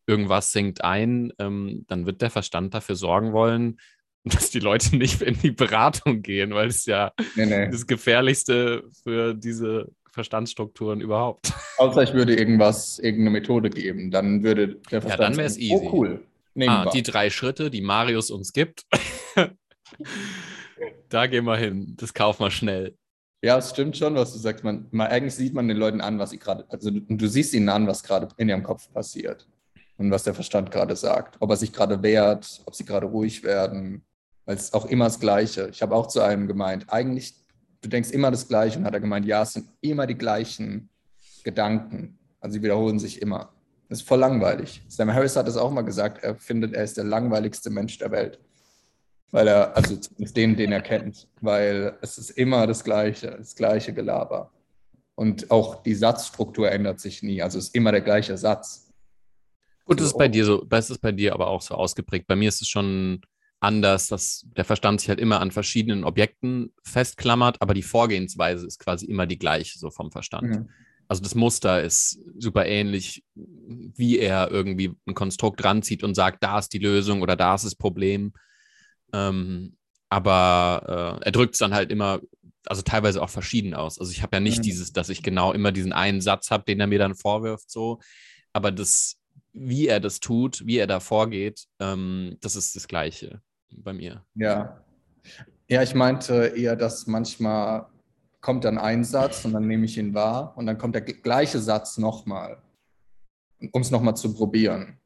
Speaker 2: irgendwas sinkt ein, ähm, dann wird der Verstand dafür sorgen wollen, dass die Leute nicht in die Beratung gehen, weil es ja
Speaker 1: Nee, nee.
Speaker 2: das Gefährlichste für diese Verstandsstrukturen überhaupt.
Speaker 1: Außer ich würde irgendwas, irgendeine Methode geben, dann würde der
Speaker 2: Verstand. Ja, dann wäre es easy.
Speaker 1: Oh, cool.
Speaker 2: Ah, die drei Schritte, die Marius uns gibt. da gehen wir hin. Das kaufen wir schnell.
Speaker 1: Ja, es stimmt schon, was du sagst. Man, man, eigentlich sieht man den Leuten an, was sie gerade, also du, du siehst ihnen an, was gerade in ihrem Kopf passiert und was der Verstand gerade sagt. Ob er sich gerade wehrt, ob sie gerade ruhig werden, weil es ist auch immer das Gleiche. Ich habe auch zu einem gemeint, eigentlich, du denkst immer das Gleiche und hat er gemeint, ja, es sind immer die gleichen Gedanken. Also sie wiederholen sich immer. Das ist voll langweilig. Sam Harris hat es auch mal gesagt, er findet, er ist der langweiligste Mensch der Welt. Weil er, also zumindest den, den er kennt, weil es ist immer das Gleiche, das gleiche Gelaber. Und auch die Satzstruktur ändert sich nie. Also es ist immer der gleiche Satz.
Speaker 2: Gut, das ist bei dir so, das ist bei dir aber auch so ausgeprägt. Bei mir ist es schon anders, dass der Verstand sich halt immer an verschiedenen Objekten festklammert, aber die Vorgehensweise ist quasi immer die gleiche, so vom Verstand. Mhm. Also das Muster ist super ähnlich, wie er irgendwie ein Konstrukt ranzieht und sagt, da ist die Lösung oder da ist das Problem. Ähm, aber äh, er drückt es dann halt immer, also teilweise auch verschieden aus. Also ich habe ja nicht mhm. dieses, dass ich genau immer diesen einen Satz habe, den er mir dann vorwirft, so. Aber das, wie er das tut, wie er da vorgeht, ähm, das ist das Gleiche bei mir.
Speaker 1: Ja. Ja, ich meinte eher, dass manchmal kommt dann ein Satz und dann nehme ich ihn wahr und dann kommt der gleiche Satz nochmal, um es nochmal zu probieren.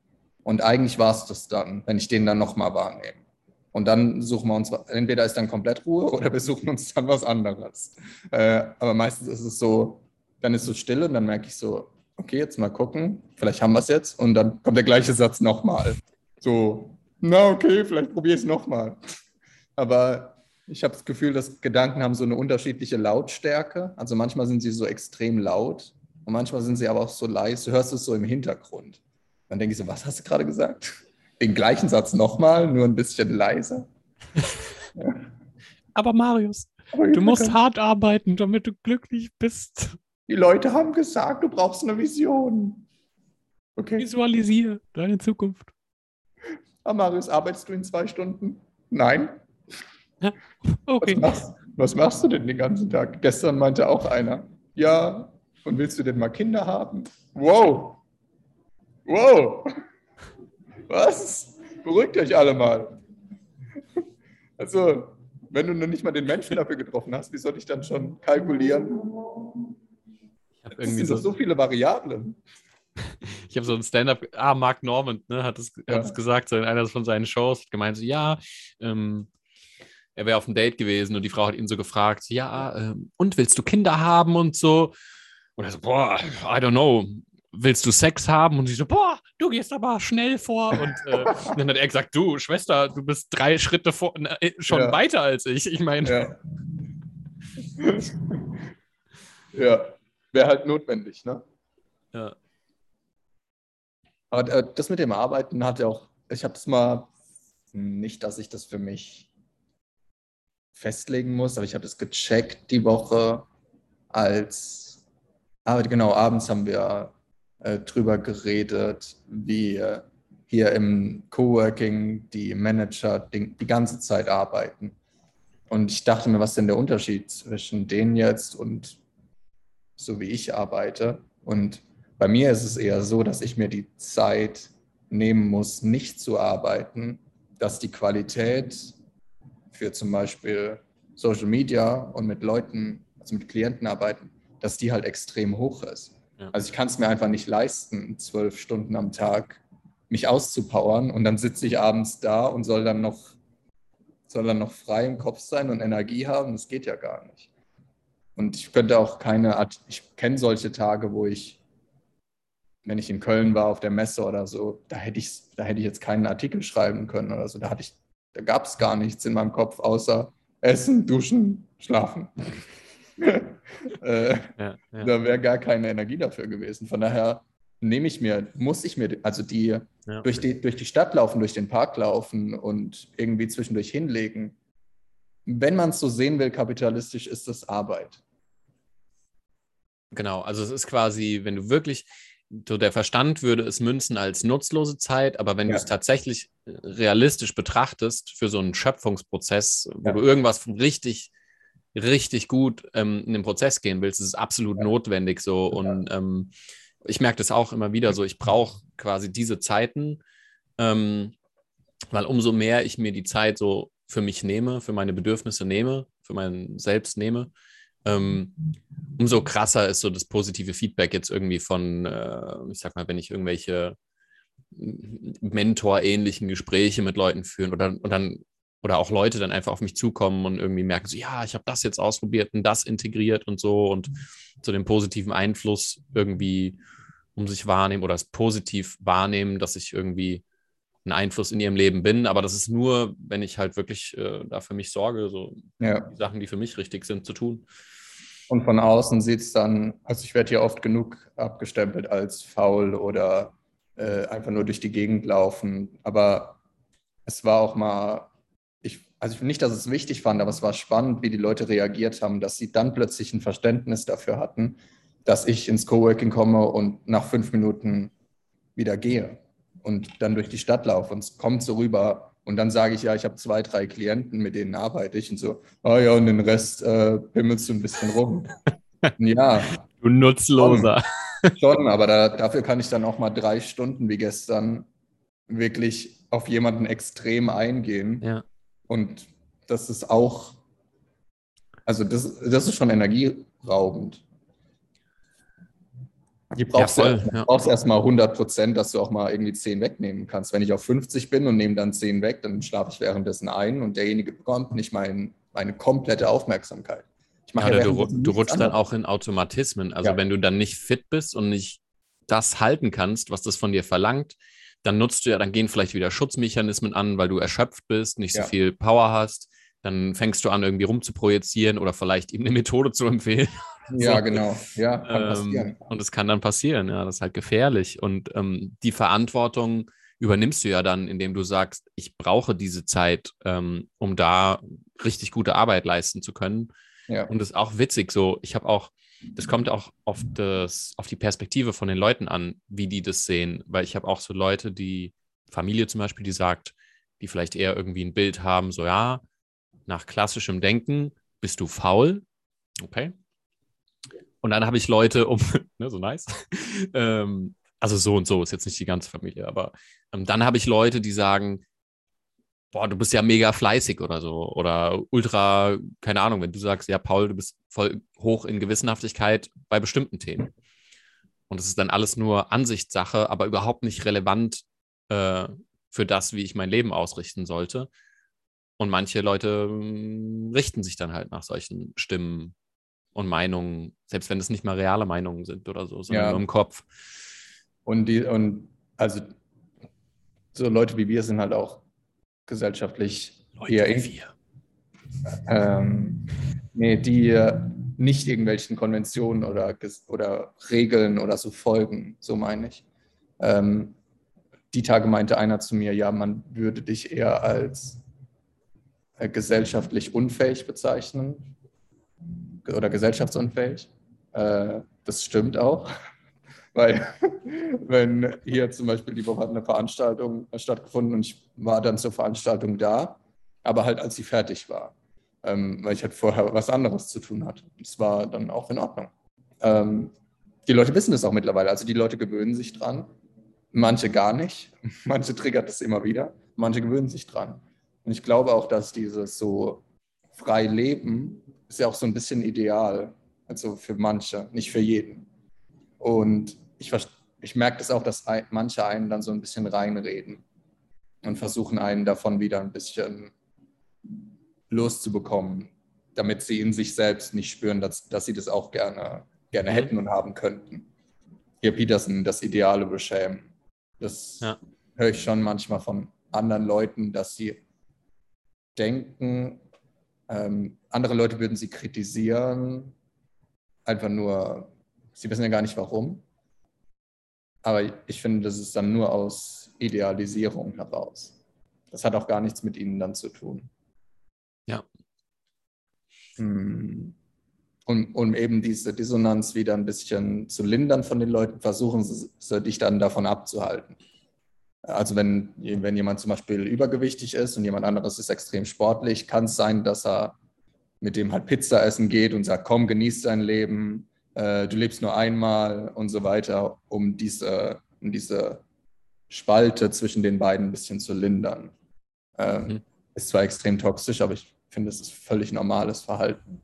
Speaker 1: Und eigentlich war es das dann, wenn ich den dann nochmal wahrnehme. Und dann suchen wir uns, entweder ist dann komplett Ruhe oder wir suchen uns dann was anderes. Äh, aber meistens ist es so, dann ist so still und dann merke ich so, okay, jetzt mal gucken, vielleicht haben wir es jetzt. Und dann kommt der gleiche Satz nochmal. So, na okay, vielleicht probiere ich es nochmal. Aber ich habe das Gefühl, dass Gedanken haben so eine unterschiedliche Lautstärke. Also manchmal sind sie so extrem laut und manchmal sind sie aber auch so leise. Du hörst es so im Hintergrund. Dann denke ich so, was hast du gerade gesagt? den gleichen Satz nochmal, nur ein bisschen leiser.
Speaker 2: ja. Aber Marius, Aber du musst kann... hart arbeiten, damit du glücklich bist.
Speaker 1: Die Leute haben gesagt, du brauchst eine Vision.
Speaker 2: Okay. Visualisiere deine Zukunft.
Speaker 1: Ah, Marius, arbeitest du in zwei Stunden? Nein.
Speaker 2: Okay.
Speaker 1: Was machst, was machst du denn den ganzen Tag? Gestern meinte auch einer, ja, und willst du denn mal Kinder haben? Wow. Wow. Was? Beruhigt euch alle mal. Also, wenn du noch nicht mal den Menschen dafür getroffen hast, wie soll ich dann schon kalkulieren? Es sind so, so viele Variablen.
Speaker 2: Ich habe so ein Stand-up, ah, Mark Normand ne, hat es ja. gesagt, so in einer von seinen Shows, hat gemeint, so, ja, ähm, er wäre auf einem Date gewesen und die Frau hat ihn so gefragt, ja, ähm, und willst du Kinder haben und so? Und er so, boah, I don't know willst du Sex haben? Und sie so, boah, du gehst aber schnell vor. Und äh, dann hat er gesagt, du, Schwester, du bist drei Schritte vor, äh, schon ja. weiter als ich. Ich meine.
Speaker 1: Ja, ja. wäre halt notwendig, ne?
Speaker 2: Ja.
Speaker 1: Aber äh, das mit dem Arbeiten hat ja auch, ich habe es mal, nicht, dass ich das für mich festlegen muss, aber ich habe es gecheckt die Woche als, aber genau, abends haben wir äh, drüber geredet, wie hier im Coworking die Manager die, die ganze Zeit arbeiten. Und ich dachte mir, was ist denn der Unterschied zwischen denen jetzt und so wie ich arbeite? Und bei mir ist es eher so, dass ich mir die Zeit nehmen muss, nicht zu arbeiten, dass die Qualität für zum Beispiel Social Media und mit Leuten, also mit Klienten arbeiten, dass die halt extrem hoch ist. Ja. Also ich kann es mir einfach nicht leisten, zwölf Stunden am Tag mich auszupowern und dann sitze ich abends da und soll dann noch, soll dann noch frei im Kopf sein und Energie haben. Das geht ja gar nicht. Und ich könnte auch keine, Art, ich kenne solche Tage, wo ich, wenn ich in Köln war auf der Messe oder so, da hätte ich, da hätte ich jetzt keinen Artikel schreiben können oder so. Da hatte ich, da gab es gar nichts in meinem Kopf außer Essen, Duschen, Schlafen. äh, ja, ja. Da wäre gar keine Energie dafür gewesen. Von daher nehme ich mir, muss ich mir, also die, ja. durch die durch die Stadt laufen, durch den Park laufen und irgendwie zwischendurch hinlegen. Wenn man es so sehen will, kapitalistisch, ist das Arbeit.
Speaker 2: Genau, also es ist quasi, wenn du wirklich, so der Verstand würde es münzen als nutzlose Zeit, aber wenn ja. du es tatsächlich realistisch betrachtest für so einen Schöpfungsprozess, wo ja. du irgendwas richtig richtig gut ähm, in den Prozess gehen willst, ist es absolut ja. notwendig so. Und ähm, ich merke das auch immer wieder so, ich brauche quasi diese Zeiten, ähm, weil umso mehr ich mir die Zeit so für mich nehme, für meine Bedürfnisse nehme, für mein Selbst nehme, ähm, umso krasser ist so das positive Feedback jetzt irgendwie von, äh, ich sag mal, wenn ich irgendwelche Mentor-ähnlichen Gespräche mit Leuten führen oder, und dann oder auch Leute dann einfach auf mich zukommen und irgendwie merken so, ja, ich habe das jetzt ausprobiert und das integriert und so und zu dem positiven Einfluss irgendwie um sich wahrnehmen oder es positiv wahrnehmen, dass ich irgendwie ein Einfluss in ihrem Leben bin. Aber das ist nur, wenn ich halt wirklich äh, da für mich sorge, so ja. die Sachen, die für mich richtig sind, zu tun.
Speaker 1: Und von außen sieht es dann, also ich werde hier oft genug abgestempelt als faul oder äh, einfach nur durch die Gegend laufen. Aber es war auch mal, ich, also nicht, dass es wichtig fand, aber es war spannend, wie die Leute reagiert haben, dass sie dann plötzlich ein Verständnis dafür hatten, dass ich ins Coworking komme und nach fünf Minuten wieder gehe und dann durch die Stadt laufe. Und es kommt so rüber. Und dann sage ich, ja, ich habe zwei, drei Klienten, mit denen arbeite ich. Und so, oh ja, und den Rest äh, pimmelst du ein bisschen rum. ja.
Speaker 2: Du Nutzloser.
Speaker 1: Schon, schon aber da, dafür kann ich dann auch mal drei Stunden wie gestern wirklich auf jemanden extrem eingehen.
Speaker 2: Ja.
Speaker 1: Und das ist auch, also das, das ist schon energieraubend. Die brauchst ja, voll, du ja. brauchst erstmal 100 Prozent, dass du auch mal irgendwie 10 wegnehmen kannst. Wenn ich auf 50 bin und nehme dann 10 weg, dann schlafe ich währenddessen ein und derjenige bekommt nicht mein, meine komplette Aufmerksamkeit.
Speaker 2: Ich mache ja, ja du, du rutschst dann auch in Automatismen. Also wenn du dann nicht fit bist und nicht das halten kannst, was das von dir verlangt, dann nutzt du ja, dann gehen vielleicht wieder Schutzmechanismen an, weil du erschöpft bist, nicht so viel Power hast. Dann fängst du an, irgendwie rumzuprojizieren oder vielleicht ihm eine Methode zu empfehlen
Speaker 1: Ja, so. genau. Ja, kann ähm, passieren.
Speaker 2: Und es kann dann passieren, ja, das ist halt gefährlich. Und ähm, die Verantwortung übernimmst du ja dann, indem du sagst, ich brauche diese Zeit, ähm, um da richtig gute Arbeit leisten zu können. Ja. Und das ist auch witzig so. Ich habe auch, das kommt auch auf, das, auf die Perspektive von den Leuten an, wie die das sehen. Weil ich habe auch so Leute, die, Familie zum Beispiel, die sagt, die vielleicht eher irgendwie ein Bild haben, so ja, nach klassischem Denken bist du faul. Okay. Und dann habe ich Leute um, ne, so nice. ähm, also so und so ist jetzt nicht die ganze Familie, aber ähm, dann habe ich Leute, die sagen, boah, du bist ja mega fleißig oder so. Oder ultra, keine Ahnung, wenn du sagst, ja, Paul, du bist voll hoch in Gewissenhaftigkeit bei bestimmten Themen. Und es ist dann alles nur Ansichtssache, aber überhaupt nicht relevant äh, für das, wie ich mein Leben ausrichten sollte. Und manche Leute äh, richten sich dann halt nach solchen Stimmen und Meinungen, selbst wenn es nicht mal reale Meinungen sind oder so, sondern ja. nur im Kopf.
Speaker 1: Und die, und also so Leute wie wir sind halt auch gesellschaftlich
Speaker 2: Leute eher wie wir.
Speaker 1: Ähm, nee, die nicht irgendwelchen Konventionen oder, oder Regeln oder so folgen, so meine ich. Ähm, die Tage meinte einer zu mir, ja, man würde dich eher als äh, gesellschaftlich unfähig bezeichnen oder gesellschaftsunfähig. Äh, das stimmt auch. Weil, wenn hier zum Beispiel die Woche hat eine Veranstaltung stattgefunden und ich war dann zur Veranstaltung da, aber halt als sie fertig war, ähm, weil ich halt vorher was anderes zu tun hatte. Das war dann auch in Ordnung. Ähm, die Leute wissen das auch mittlerweile, also die Leute gewöhnen sich dran. Manche gar nicht, manche triggert das immer wieder, manche gewöhnen sich dran. Und ich glaube auch, dass dieses so frei leben ist ja auch so ein bisschen ideal. Also für manche, nicht für jeden. Und ich, ich merke das auch, dass manche einen dann so ein bisschen reinreden und versuchen einen davon wieder ein bisschen loszubekommen, damit sie in sich selbst nicht spüren, dass, dass sie das auch gerne, gerne mhm. hätten und haben könnten. Hier Peterson, das Ideale beschämen. Das ja. höre ich schon manchmal von anderen Leuten, dass sie denken, ähm, andere Leute würden sie kritisieren, einfach nur, sie wissen ja gar nicht warum. Aber ich finde, das ist dann nur aus Idealisierung heraus. Das hat auch gar nichts mit ihnen dann zu tun.
Speaker 2: Ja.
Speaker 1: Hm. Um, um eben diese Dissonanz wieder ein bisschen zu lindern von den Leuten, versuchen sie, sie dich dann davon abzuhalten. Also wenn, wenn jemand zum Beispiel übergewichtig ist und jemand anderes ist extrem sportlich, kann es sein, dass er mit dem halt Pizza essen geht und sagt, komm, genieß dein Leben, äh, du lebst nur einmal und so weiter, um diese, um diese Spalte zwischen den beiden ein bisschen zu lindern. Ähm, mhm. Ist zwar extrem toxisch, aber ich finde, es ist völlig normales Verhalten.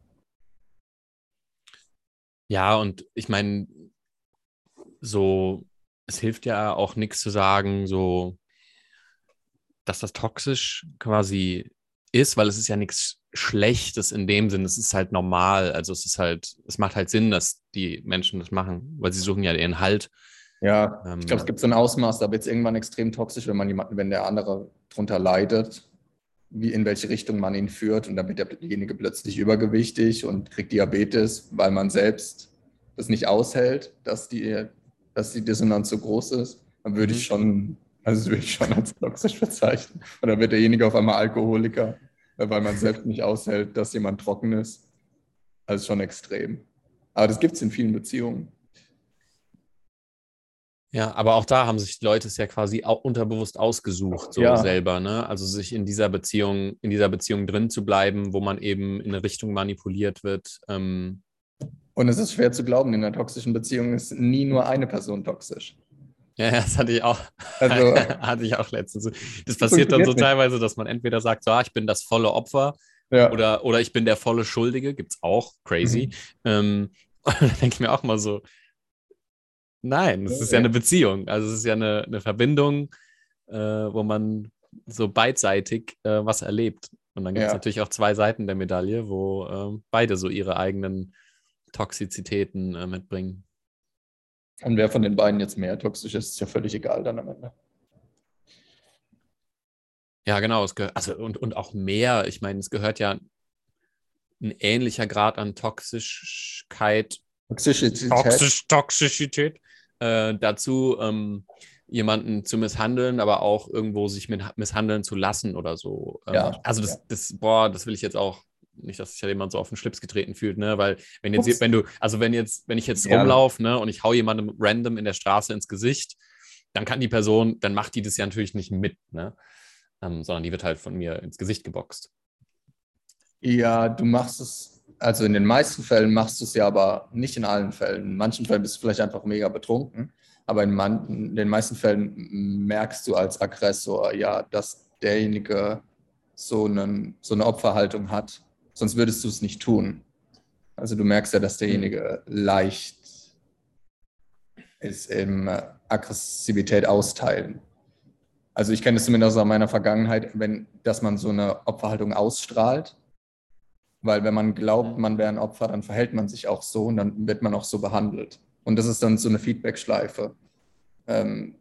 Speaker 2: Ja, und ich meine, so, es hilft ja auch nichts zu sagen, so, dass das toxisch quasi ist, weil es ist ja nichts Schlechtes in dem Sinn, es ist halt normal. Also es ist halt, es macht halt Sinn, dass die Menschen das machen, weil sie suchen ja ihren Halt.
Speaker 1: Ja, ähm, ich glaube, es gibt so ein Ausmaß, da wird es irgendwann extrem toxisch, wenn man jemanden, wenn der andere drunter leidet wie in welche Richtung man ihn führt und dann wird derjenige plötzlich übergewichtig und kriegt Diabetes, weil man selbst das nicht aushält, dass die, dass die Dissonanz so groß ist, dann würde ich mhm. schon, also würde ich schon als toxisch bezeichnen. Dann wird derjenige auf einmal Alkoholiker, weil man selbst nicht aushält, dass jemand trocken ist. Also schon extrem. Aber das gibt es in vielen Beziehungen.
Speaker 2: Ja, aber auch da haben sich die Leute es ja quasi auch unterbewusst ausgesucht, so ja. selber, ne? Also sich in dieser Beziehung, in dieser Beziehung drin zu bleiben, wo man eben in eine Richtung manipuliert wird. Ähm.
Speaker 1: Und es ist schwer zu glauben, in einer toxischen Beziehung ist nie nur eine Person toxisch.
Speaker 2: Ja, das hatte ich auch. Also, hatte ich auch letztens. Das passiert dann so nicht. teilweise, dass man entweder sagt, so, ah, ich bin das volle Opfer ja. oder, oder ich bin der volle Schuldige, gibt es auch, crazy. Mhm. Ähm, und dann denke ich mir auch mal so, Nein, es ist ja eine Beziehung. Also es ist ja eine, eine Verbindung, äh, wo man so beidseitig äh, was erlebt. Und dann gibt es ja. natürlich auch zwei Seiten der Medaille, wo äh, beide so ihre eigenen Toxizitäten äh, mitbringen.
Speaker 1: Und wer von den beiden jetzt mehr toxisch ist, ist ja völlig egal dann am Ende.
Speaker 2: Ja, genau. Es also und, und auch mehr. Ich meine, es gehört ja ein ähnlicher Grad an Toxischkeit.
Speaker 1: Toxizität.
Speaker 2: Toxisch, Toxizität äh, dazu, ähm, jemanden zu misshandeln, aber auch irgendwo sich mit misshandeln zu lassen oder so. Ähm, ja, also das, ja. das, boah, das will ich jetzt auch nicht, dass sich ja jemand so auf den Schlips getreten fühlt, ne? Weil wenn jetzt, Ups. wenn du, also wenn jetzt, wenn ich jetzt ja. rumlaufe, ne, und ich hau jemandem random in der Straße ins Gesicht, dann kann die Person, dann macht die das ja natürlich nicht mit, ne? Ähm, sondern die wird halt von mir ins Gesicht geboxt.
Speaker 1: Ja, du machst es also in den meisten Fällen machst du es ja aber nicht in allen Fällen. In manchen Fällen bist du vielleicht einfach mega betrunken, aber in, man, in den meisten Fällen merkst du als Aggressor ja, dass derjenige so, einen, so eine Opferhaltung hat. Sonst würdest du es nicht tun. Also du merkst ja, dass derjenige leicht ist im Aggressivität austeilen. Also ich kenne es zumindest aus meiner Vergangenheit, wenn, dass man so eine Opferhaltung ausstrahlt weil wenn man glaubt, man wäre ein Opfer, dann verhält man sich auch so und dann wird man auch so behandelt. Und das ist dann so eine Feedback-Schleife. Ähm,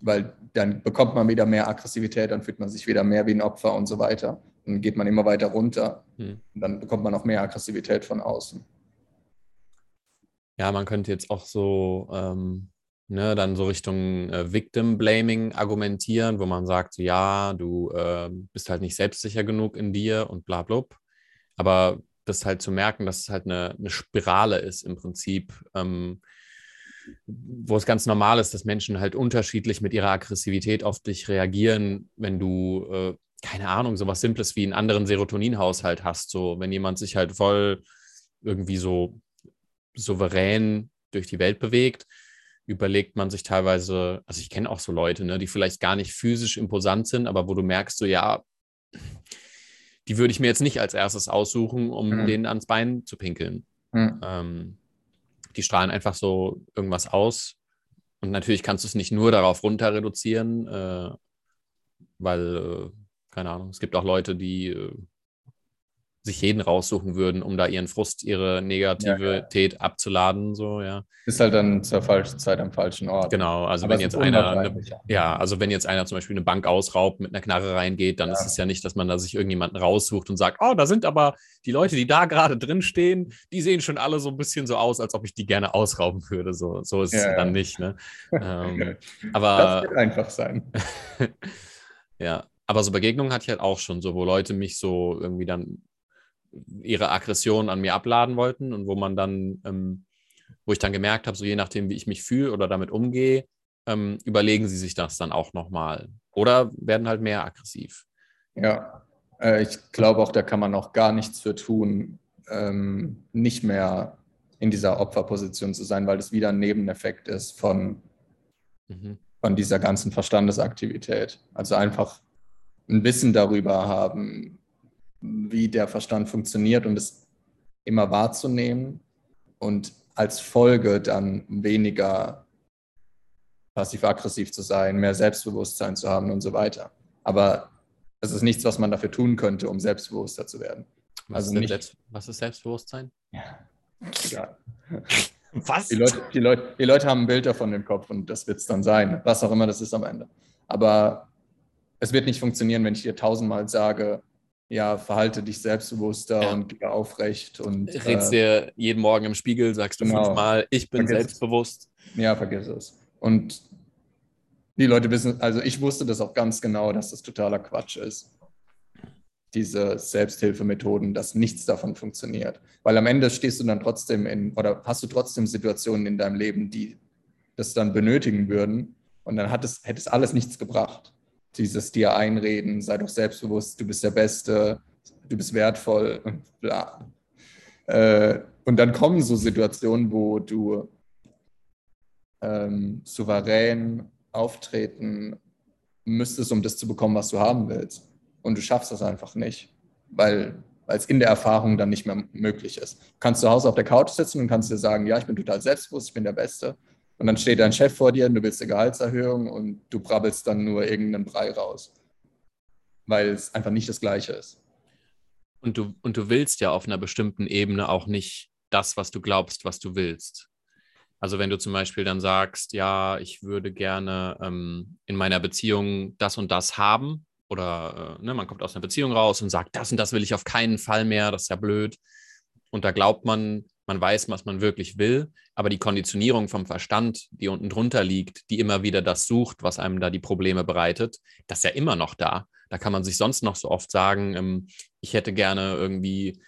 Speaker 1: weil dann bekommt man wieder mehr Aggressivität, dann fühlt man sich wieder mehr wie ein Opfer und so weiter. Dann geht man immer weiter runter. Hm. Und dann bekommt man auch mehr Aggressivität von außen.
Speaker 2: Ja, man könnte jetzt auch so ähm, ne, dann so Richtung äh, Victim Blaming argumentieren, wo man sagt, ja, du äh, bist halt nicht selbstsicher genug in dir und bla bla. Aber das halt zu merken, dass es halt eine, eine Spirale ist im Prinzip, ähm, wo es ganz normal ist, dass Menschen halt unterschiedlich mit ihrer Aggressivität auf dich reagieren, wenn du, äh, keine Ahnung, sowas Simples wie einen anderen Serotoninhaushalt hast. So, wenn jemand sich halt voll irgendwie so souverän durch die Welt bewegt, überlegt man sich teilweise, also ich kenne auch so Leute, ne, die vielleicht gar nicht physisch imposant sind, aber wo du merkst, so ja, die würde ich mir jetzt nicht als erstes aussuchen, um mhm. denen ans Bein zu pinkeln. Mhm. Ähm, die strahlen einfach so irgendwas aus. Und natürlich kannst du es nicht nur darauf runter reduzieren, äh, weil, äh, keine Ahnung, es gibt auch Leute, die äh, sich jeden raussuchen würden, um da ihren Frust, ihre Negativität ja, ja. abzuladen. So, ja.
Speaker 1: Ist halt dann zur falschen Zeit am falschen Ort.
Speaker 2: Genau, also Aber wenn jetzt einer eine, ja, also wenn jetzt einer zum Beispiel eine Bank ausraubt, mit einer Knarre reingeht, dann ja. ist es ja nicht, dass man da sich irgendjemanden raussucht und sagt, oh, da sind aber die Leute, die da gerade drin stehen, die sehen schon alle so ein bisschen so aus, als ob ich die gerne ausrauben würde. So, so ist es dann nicht. Ne? ähm, aber
Speaker 1: das wird einfach sein.
Speaker 2: ja, aber so Begegnungen hatte ich halt auch schon, so wo Leute mich so irgendwie dann ihre Aggression an mir abladen wollten und wo man dann, ähm, wo ich dann gemerkt habe, so je nachdem, wie ich mich fühle oder damit umgehe, ähm, überlegen sie sich das dann auch nochmal oder werden halt mehr aggressiv.
Speaker 1: Ja, Äh, ich glaube auch, da kann man auch gar nichts für tun, ähm, nicht mehr in dieser Opferposition zu sein, weil das wieder ein Nebeneffekt ist von, mhm. von dieser ganzen Verstandesaktivität. Also einfach ein Wissen darüber haben, wie der Verstand funktioniert und es immer wahrzunehmen und als Folge dann weniger passiv-aggressiv zu sein, mehr Selbstbewusstsein zu haben und so weiter. Aber es ist nichts, was man dafür tun könnte, um selbstbewusster zu werden.
Speaker 2: Was, also ist, nicht, Selbst, was ist Selbstbewusstsein?
Speaker 1: Ja, egal. Was? Die Leute, die, Leute, die Leute haben ein Bild davon im Kopf und das wird es dann sein, was auch immer das ist am Ende. Aber es wird nicht funktionieren, wenn ich dir tausendmal sage, ja, verhalte dich selbstbewusster ja. und geh aufrecht und.
Speaker 2: Redst äh, dir jeden Morgen im Spiegel, sagst du genau. fünfmal, ich bin vergiss selbstbewusst.
Speaker 1: Es. Ja, vergiss es. Und die Leute wissen, also ich wusste das auch ganz genau, dass das totaler Quatsch ist. Diese Selbsthilfemethoden, dass nichts davon funktioniert. Weil am Ende stehst du dann trotzdem in, oder hast du trotzdem Situationen in deinem Leben, die das dann benötigen würden. Und dann hat es, hätte es alles nichts gebracht dieses dir einreden, sei doch selbstbewusst, du bist der Beste, du bist wertvoll und bla. Äh, und dann kommen so Situationen, wo du ähm, souverän auftreten müsstest, um das zu bekommen, was du haben willst. Und du schaffst das einfach nicht, weil es in der Erfahrung dann nicht mehr möglich ist. Du kannst zu Hause auf der Couch sitzen und kannst dir sagen, ja, ich bin total selbstbewusst, ich bin der Beste. Und dann steht dein Chef vor dir und du willst eine Gehaltserhöhung und du brabbelst dann nur irgendeinen Brei raus. Weil es einfach nicht das Gleiche ist.
Speaker 2: Und du, und du willst ja auf einer bestimmten Ebene auch nicht das, was du glaubst, was du willst. Also wenn du zum Beispiel dann sagst, ja, ich würde gerne ähm, in meiner Beziehung das und das haben, oder äh, ne, man kommt aus einer Beziehung raus und sagt, das und das will ich auf keinen Fall mehr, das ist ja blöd. Und da glaubt man, man weiß, was man wirklich will, aber die Konditionierung vom Verstand, die unten drunter liegt, die immer wieder das sucht, was einem da die Probleme bereitet, das ist ja immer noch da. Da kann man sich sonst noch so oft sagen, ähm, ich hätte gerne irgendwie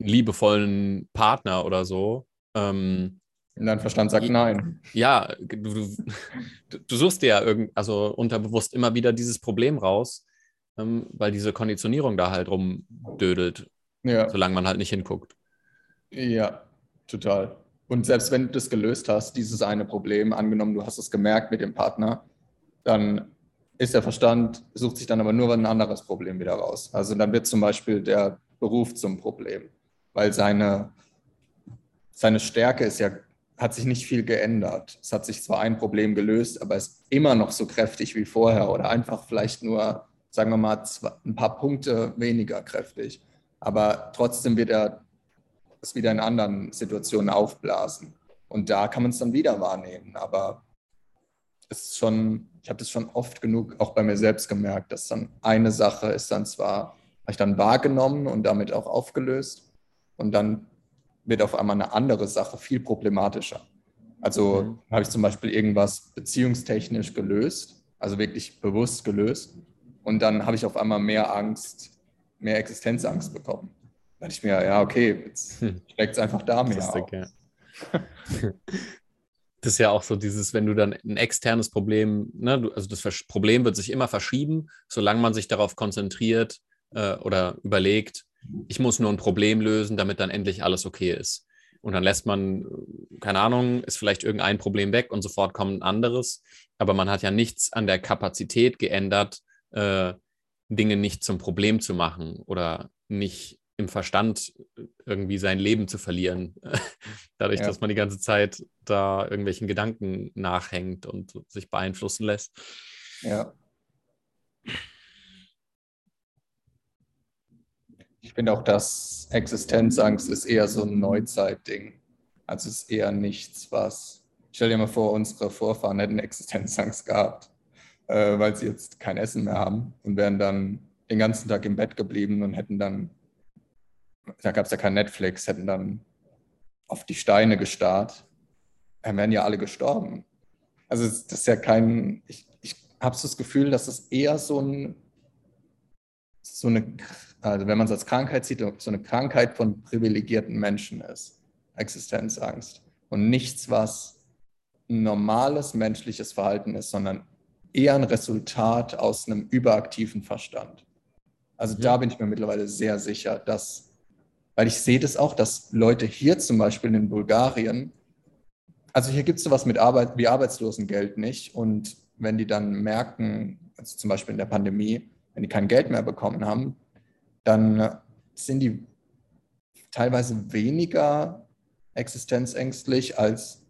Speaker 2: einen liebevollen Partner oder so. Ähm,
Speaker 1: und dein Verstand sagt nein.
Speaker 2: Ja, du, du suchst dir ja irgend, also unterbewusst immer wieder dieses Problem raus, ähm, weil diese Konditionierung da halt rumdödelt, ja. solange man halt nicht hinguckt.
Speaker 1: Ja, Total. Und selbst wenn du das gelöst hast, dieses eine Problem, angenommen, du hast es gemerkt mit dem Partner, dann ist der Verstand, sucht sich dann aber nur ein anderes Problem wieder raus. Also dann wird zum Beispiel der Beruf zum Problem, weil seine, seine Stärke ist ja, hat sich nicht viel geändert. Es hat sich zwar ein Problem gelöst, aber ist immer noch so kräftig wie vorher oder einfach vielleicht nur, sagen wir mal, ein paar Punkte weniger kräftig. Aber trotzdem wird er es wieder in anderen Situationen aufblasen. Und da kann man es dann wieder wahrnehmen. Aber es ist schon, ich habe das schon oft genug auch bei mir selbst gemerkt, dass dann eine Sache ist dann zwar, habe ich dann wahrgenommen und damit auch aufgelöst. Und dann wird auf einmal eine andere Sache viel problematischer. Also mhm. habe ich zum Beispiel irgendwas beziehungstechnisch gelöst, also wirklich bewusst gelöst. Und dann habe ich auf einmal mehr Angst, mehr Existenzangst bekommen. Da dachte ich mir, ja, okay, jetzt hm. schlägt es einfach da mehr auf. Ja.
Speaker 2: Das ist ja auch so dieses, wenn du dann ein externes Problem, ne, also das Problem wird sich immer verschieben, solange man sich darauf konzentriert äh, oder überlegt, ich muss nur ein Problem lösen, damit dann endlich alles okay ist. Und dann lässt man, keine Ahnung, ist vielleicht irgendein Problem weg und sofort kommt ein anderes. Aber man hat ja nichts an der Kapazität geändert, äh, Dinge nicht zum Problem zu machen oder nicht im Verstand irgendwie sein Leben zu verlieren, dadurch, ja. dass man die ganze Zeit da irgendwelchen Gedanken nachhängt und sich beeinflussen lässt.
Speaker 1: Ja. Ich finde auch, dass Existenzangst ist eher so ein Neuzeitding. Also es ist eher nichts, was. Stell dir mal vor, unsere Vorfahren hätten Existenzangst gehabt, äh, weil sie jetzt kein Essen mehr haben und wären dann den ganzen Tag im Bett geblieben und hätten dann da gab es ja kein Netflix, hätten dann auf die Steine gestarrt, dann wären ja alle gestorben. Also das ist ja kein, ich, ich habe so das Gefühl, dass es eher so ein, so eine, also wenn man es als Krankheit sieht, so eine Krankheit von privilegierten Menschen ist, Existenzangst. Und nichts, was ein normales menschliches Verhalten ist, sondern eher ein Resultat aus einem überaktiven Verstand. Also mhm. da bin ich mir mittlerweile sehr sicher, dass, weil ich sehe das auch, dass Leute hier zum Beispiel in Bulgarien, also hier gibt es sowas mit Arbeit wie Arbeitslosengeld nicht. Und wenn die dann merken, also zum Beispiel in der Pandemie, wenn die kein Geld mehr bekommen haben, dann sind die teilweise weniger existenzängstlich als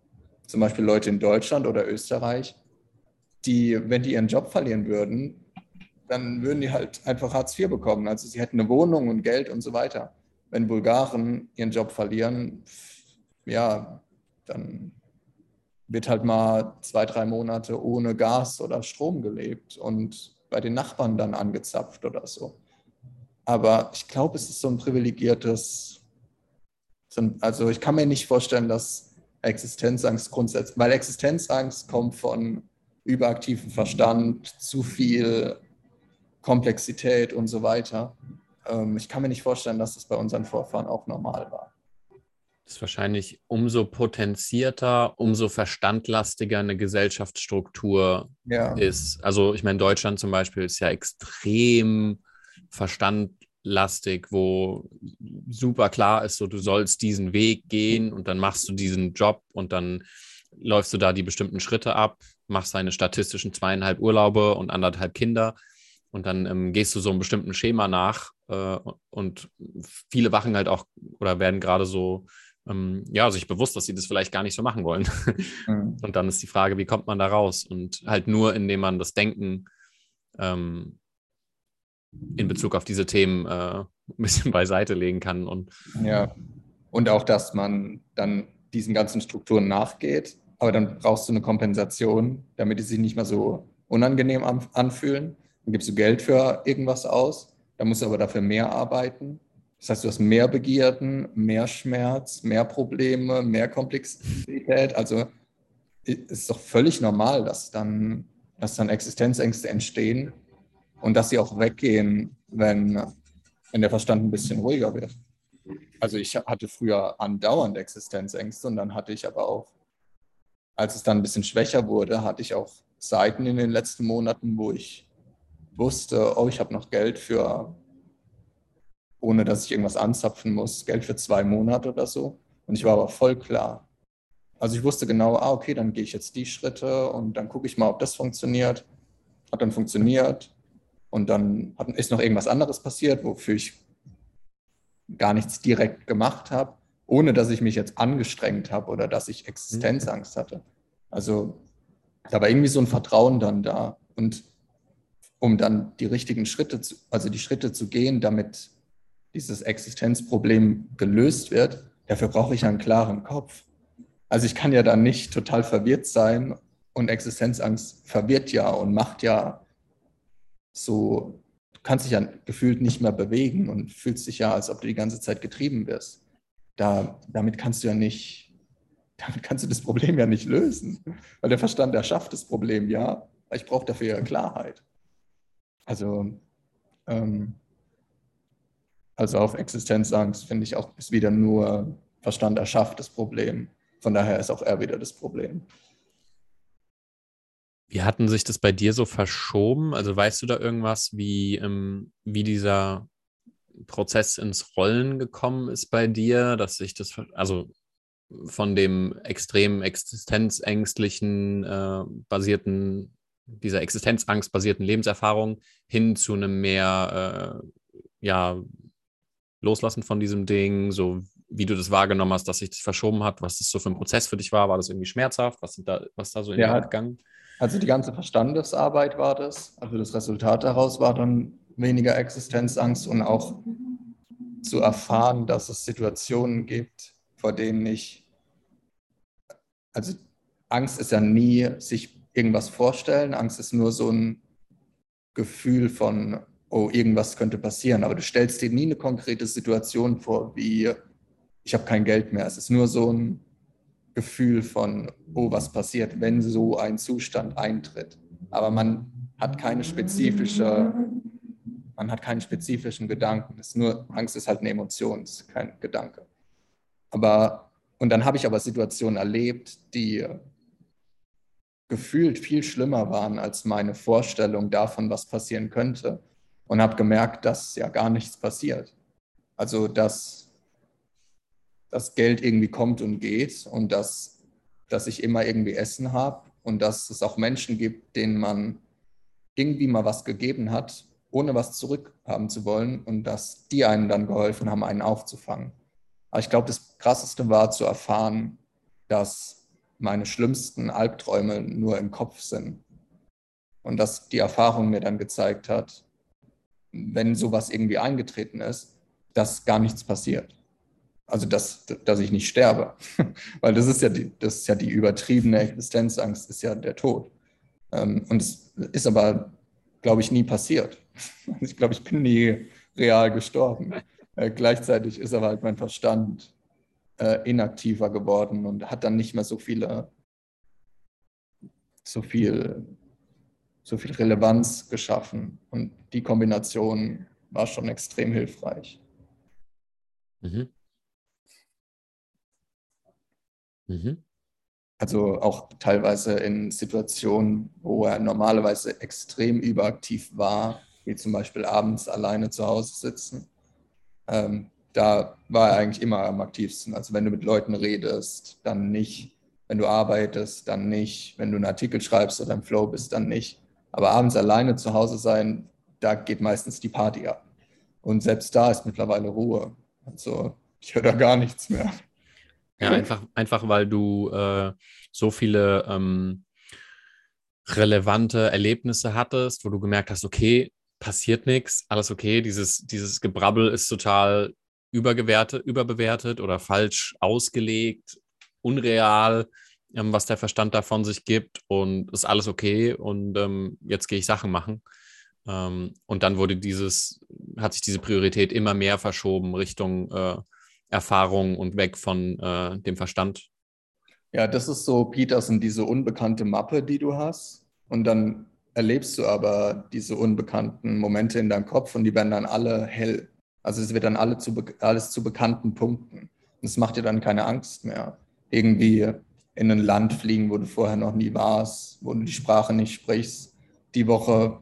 Speaker 1: zum Beispiel Leute in Deutschland oder Österreich, die, wenn die ihren Job verlieren würden, dann würden die halt einfach Hartz IV bekommen. Also sie hätten eine Wohnung und Geld und so weiter. Wenn Bulgaren ihren Job verlieren, ja, dann wird halt mal zwei, drei Monate ohne Gas oder Strom gelebt und bei den Nachbarn dann angezapft oder so. Aber ich glaube, es ist so ein privilegiertes, also ich kann mir nicht vorstellen, dass Existenzangst grundsätzlich, weil Existenzangst kommt von überaktivem Verstand, zu viel Komplexität und so weiter. Ähm, ich kann mir nicht vorstellen, dass das bei unseren Vorfahren auch normal war.
Speaker 2: Das ist wahrscheinlich umso potenzierter, umso verstandlastiger eine Gesellschaftsstruktur ja. ist. Also ich meine, Deutschland zum Beispiel ist ja extrem verstandlastig, wo super klar ist, so du sollst diesen Weg gehen und dann machst du diesen Job und dann läufst du da die bestimmten Schritte ab, machst deine statistischen zweieinhalb Urlaube und anderthalb Kinder und dann ähm, gehst du so einem bestimmten Schema nach äh, und viele wachen halt auch oder werden gerade so ähm, ja, sich bewusst, dass sie das vielleicht gar nicht so machen wollen. Mhm. Und dann ist die Frage, wie kommt man da raus? Und halt nur, indem man das Denken ähm, in Bezug auf diese Themen äh, ein bisschen beiseite legen kann. Und
Speaker 1: ja, und auch, dass man dann diesen ganzen Strukturen nachgeht, aber dann brauchst du eine Kompensation, damit die sich nicht mehr so unangenehm anfühlen. Dann gibst du Geld für irgendwas aus, dann musst du aber dafür mehr arbeiten. Das heißt, du hast mehr Begierden, mehr Schmerz, mehr Probleme, mehr Komplexität. Also ist doch völlig normal, dass dann, dass dann Existenzängste entstehen und dass sie auch weggehen, wenn, wenn der Verstand ein bisschen ruhiger wird. Also ich hatte früher andauernd Existenzängste und dann hatte ich aber auch, als es dann ein bisschen schwächer wurde, hatte ich auch Zeiten in den letzten Monaten, wo ich wusste, oh, ich habe noch Geld für, ohne dass ich irgendwas anzapfen muss, Geld für zwei Monate oder so. Und ich war aber voll klar. Also ich wusste genau, ah, okay, dann gehe ich jetzt die Schritte und dann gucke ich mal, ob das funktioniert. Hat dann funktioniert. Und dann hat, ist noch irgendwas anderes passiert, wofür ich gar nichts direkt gemacht habe, ohne dass ich mich jetzt angestrengt habe oder dass ich Existenzangst hatte. Also da war irgendwie so ein Vertrauen dann da. Und um dann die richtigen Schritte, zu, also die Schritte zu gehen, damit dieses Existenzproblem gelöst wird, dafür brauche ich einen klaren Kopf. Also ich kann ja dann nicht total verwirrt sein und Existenzangst verwirrt ja und macht ja so, du kannst dich ja gefühlt nicht mehr bewegen und fühlst dich ja, als ob du die ganze Zeit getrieben wirst. Da, damit kannst du ja nicht, damit kannst du das Problem ja nicht lösen, weil der Verstand erschafft das Problem, ja, ich brauche dafür ja Klarheit. Also, ähm, also auf Existenzangst finde ich auch, ist wieder nur Verstand erschafft das Problem. Von daher ist auch er wieder das Problem.
Speaker 2: Wie hatten sich das bei dir so verschoben? Also weißt du da irgendwas, wie, ähm, wie dieser Prozess ins Rollen gekommen ist bei dir, dass sich das, also von dem extrem existenzängstlichen äh, basierten dieser existenzangstbasierten Lebenserfahrung hin zu einem mehr, äh, ja, Loslassen von diesem Ding, so wie du das wahrgenommen hast, dass sich das verschoben hat, was das so für ein Prozess für dich war, war das irgendwie schmerzhaft, was, da, was da so in ja, gegangen?
Speaker 1: Also die ganze Verstandesarbeit war das, also das Resultat daraus war dann weniger Existenzangst und auch zu erfahren, dass es Situationen gibt, vor denen ich, also Angst ist ja nie sich irgendwas vorstellen. Angst ist nur so ein Gefühl von, oh, irgendwas könnte passieren. Aber du stellst dir nie eine konkrete Situation vor, wie ich habe kein Geld mehr. Es ist nur so ein Gefühl von, oh, was passiert, wenn so ein Zustand eintritt. Aber man hat keine spezifische, man hat keinen spezifischen Gedanken. Es ist nur, Angst ist halt eine Emotion, es ist kein Gedanke. Aber, und dann habe ich aber Situationen erlebt, die gefühlt viel schlimmer waren als meine Vorstellung davon, was passieren könnte. und habe gemerkt, dass ja gar nichts passiert. Also dass das Geld irgendwie kommt und geht und dass, dass ich immer irgendwie Essen habe und dass es auch Menschen gibt, denen man irgendwie mal was gegeben hat, ohne was zurückhaben zu wollen und dass die einen dann geholfen haben, einen aufzufangen. Aber ich glaube, das Krasseste war zu erfahren, dass meine schlimmsten Albträume nur im Kopf sind. Und dass die Erfahrung mir dann gezeigt hat, wenn sowas irgendwie eingetreten ist, dass gar nichts passiert. Also dass, dass ich nicht sterbe. Weil das ist ja die, das ist ja die übertriebene Existenzangst, ist ja der Tod. Ähm, und es ist aber, glaube ich, nie passiert. Ich glaube, ich bin nie real gestorben. Äh, gleichzeitig ist aber halt mein Verstand äh, inaktiver geworden und hat dann nicht mehr so viele, so viel, so viel Relevanz geschaffen. Und die Kombination war schon extrem hilfreich. Mhm. Mhm. Also auch teilweise in Situationen, wo er normalerweise extrem überaktiv war, wie zum Beispiel abends alleine zu Hause sitzen. Ähm, da war er eigentlich immer am aktivsten. Also wenn du mit Leuten redest, dann nicht. Wenn du arbeitest, dann nicht. Wenn du einen Artikel schreibst oder im Flow bist, dann nicht. Aber abends alleine zu Hause sein, da geht meistens die Party ab. Und selbst da ist mittlerweile Ruhe. Also ich höre da gar nichts mehr.
Speaker 2: Ja, einfach, einfach weil du äh, so viele ähm, relevante Erlebnisse hattest, wo du gemerkt hast, okay, passiert nichts, alles okay, dieses, dieses Gebrabbel ist total überbewertet oder falsch ausgelegt, unreal, ähm, was der Verstand davon sich gibt und ist alles okay und ähm, jetzt gehe ich Sachen machen. Ähm, und dann wurde dieses, hat sich diese Priorität immer mehr verschoben Richtung äh, Erfahrung und weg von äh, dem Verstand.
Speaker 1: Ja, das ist so, Peterson, diese unbekannte Mappe, die du hast. Und dann erlebst du aber diese unbekannten Momente in deinem Kopf und die werden dann alle hell. Also es wird dann alle zu, alles zu bekannten Punkten. Und es macht dir dann keine Angst mehr. Irgendwie in ein Land fliegen, wo du vorher noch nie warst, wo du die Sprache nicht sprichst. Die Woche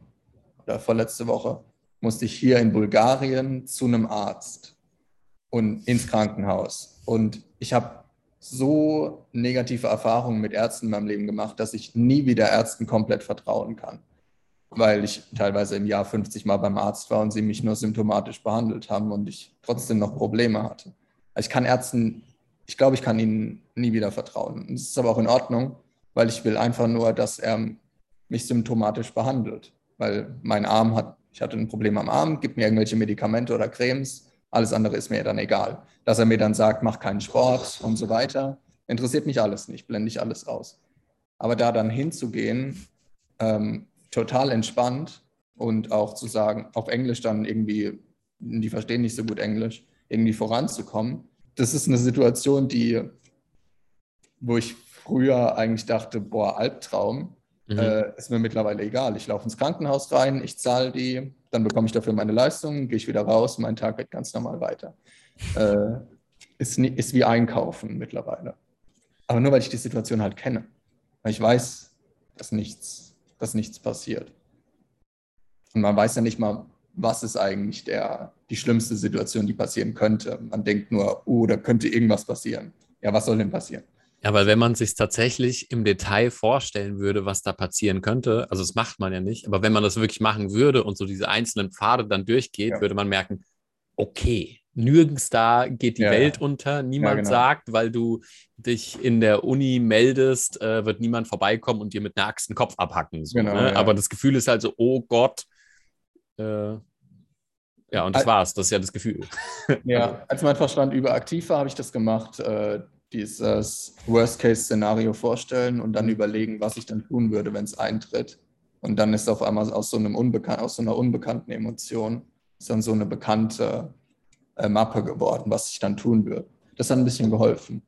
Speaker 1: oder vorletzte Woche musste ich hier in Bulgarien zu einem Arzt und ins Krankenhaus. Und ich habe so negative Erfahrungen mit Ärzten in meinem Leben gemacht, dass ich nie wieder Ärzten komplett vertrauen kann weil ich teilweise im Jahr 50 Mal beim Arzt war und sie mich nur symptomatisch behandelt haben und ich trotzdem noch Probleme hatte. Also ich kann Ärzten, ich glaube, ich kann ihnen nie wieder vertrauen. Das ist aber auch in Ordnung, weil ich will einfach nur, dass er mich symptomatisch behandelt, weil mein Arm hat, ich hatte ein Problem am Arm, gibt mir irgendwelche Medikamente oder Cremes, alles andere ist mir dann egal. Dass er mir dann sagt, mach keinen Sport und so weiter, interessiert mich alles nicht, blende ich alles aus. Aber da dann hinzugehen, ähm, total entspannt und auch zu sagen, auf Englisch dann irgendwie, die verstehen nicht so gut Englisch, irgendwie voranzukommen. Das ist eine Situation, die, wo ich früher eigentlich dachte, boah, Albtraum, mhm. äh, ist mir mittlerweile egal. Ich laufe ins Krankenhaus rein, ich zahle die, dann bekomme ich dafür meine Leistung, gehe ich wieder raus, mein Tag geht ganz normal weiter. Äh, ist, nie, ist wie Einkaufen mittlerweile. Aber nur weil ich die Situation halt kenne. Weil ich weiß, dass nichts dass nichts passiert. Und man weiß ja nicht mal, was ist eigentlich der, die schlimmste Situation, die passieren könnte. Man denkt nur, oh, da könnte irgendwas passieren. Ja, was soll denn passieren?
Speaker 2: Ja, weil wenn man sich tatsächlich im Detail vorstellen würde, was da passieren könnte, also das macht man ja nicht, aber wenn man das wirklich machen würde und so diese einzelnen Pfade dann durchgeht, ja. würde man merken, okay, nirgends da geht die ja, Welt unter, niemand ja, genau. sagt, weil du dich in der Uni meldest, äh, wird niemand vorbeikommen und dir mit einer Axt den Kopf abhacken. So, genau, ne? ja. Aber das Gefühl ist halt so, oh Gott. Äh, ja, und das Al war's. Das ist ja das Gefühl.
Speaker 1: Ja, als mein Verstand überaktiv war, habe ich das gemacht. Äh, dieses Worst-Case-Szenario vorstellen und dann überlegen, was ich dann tun würde, wenn es eintritt. Und dann ist auf einmal aus so, einem Unbekan aus so einer unbekannten Emotion ist dann so eine bekannte äh, Mappe geworden, was ich dann tun würde. Das hat ein bisschen geholfen.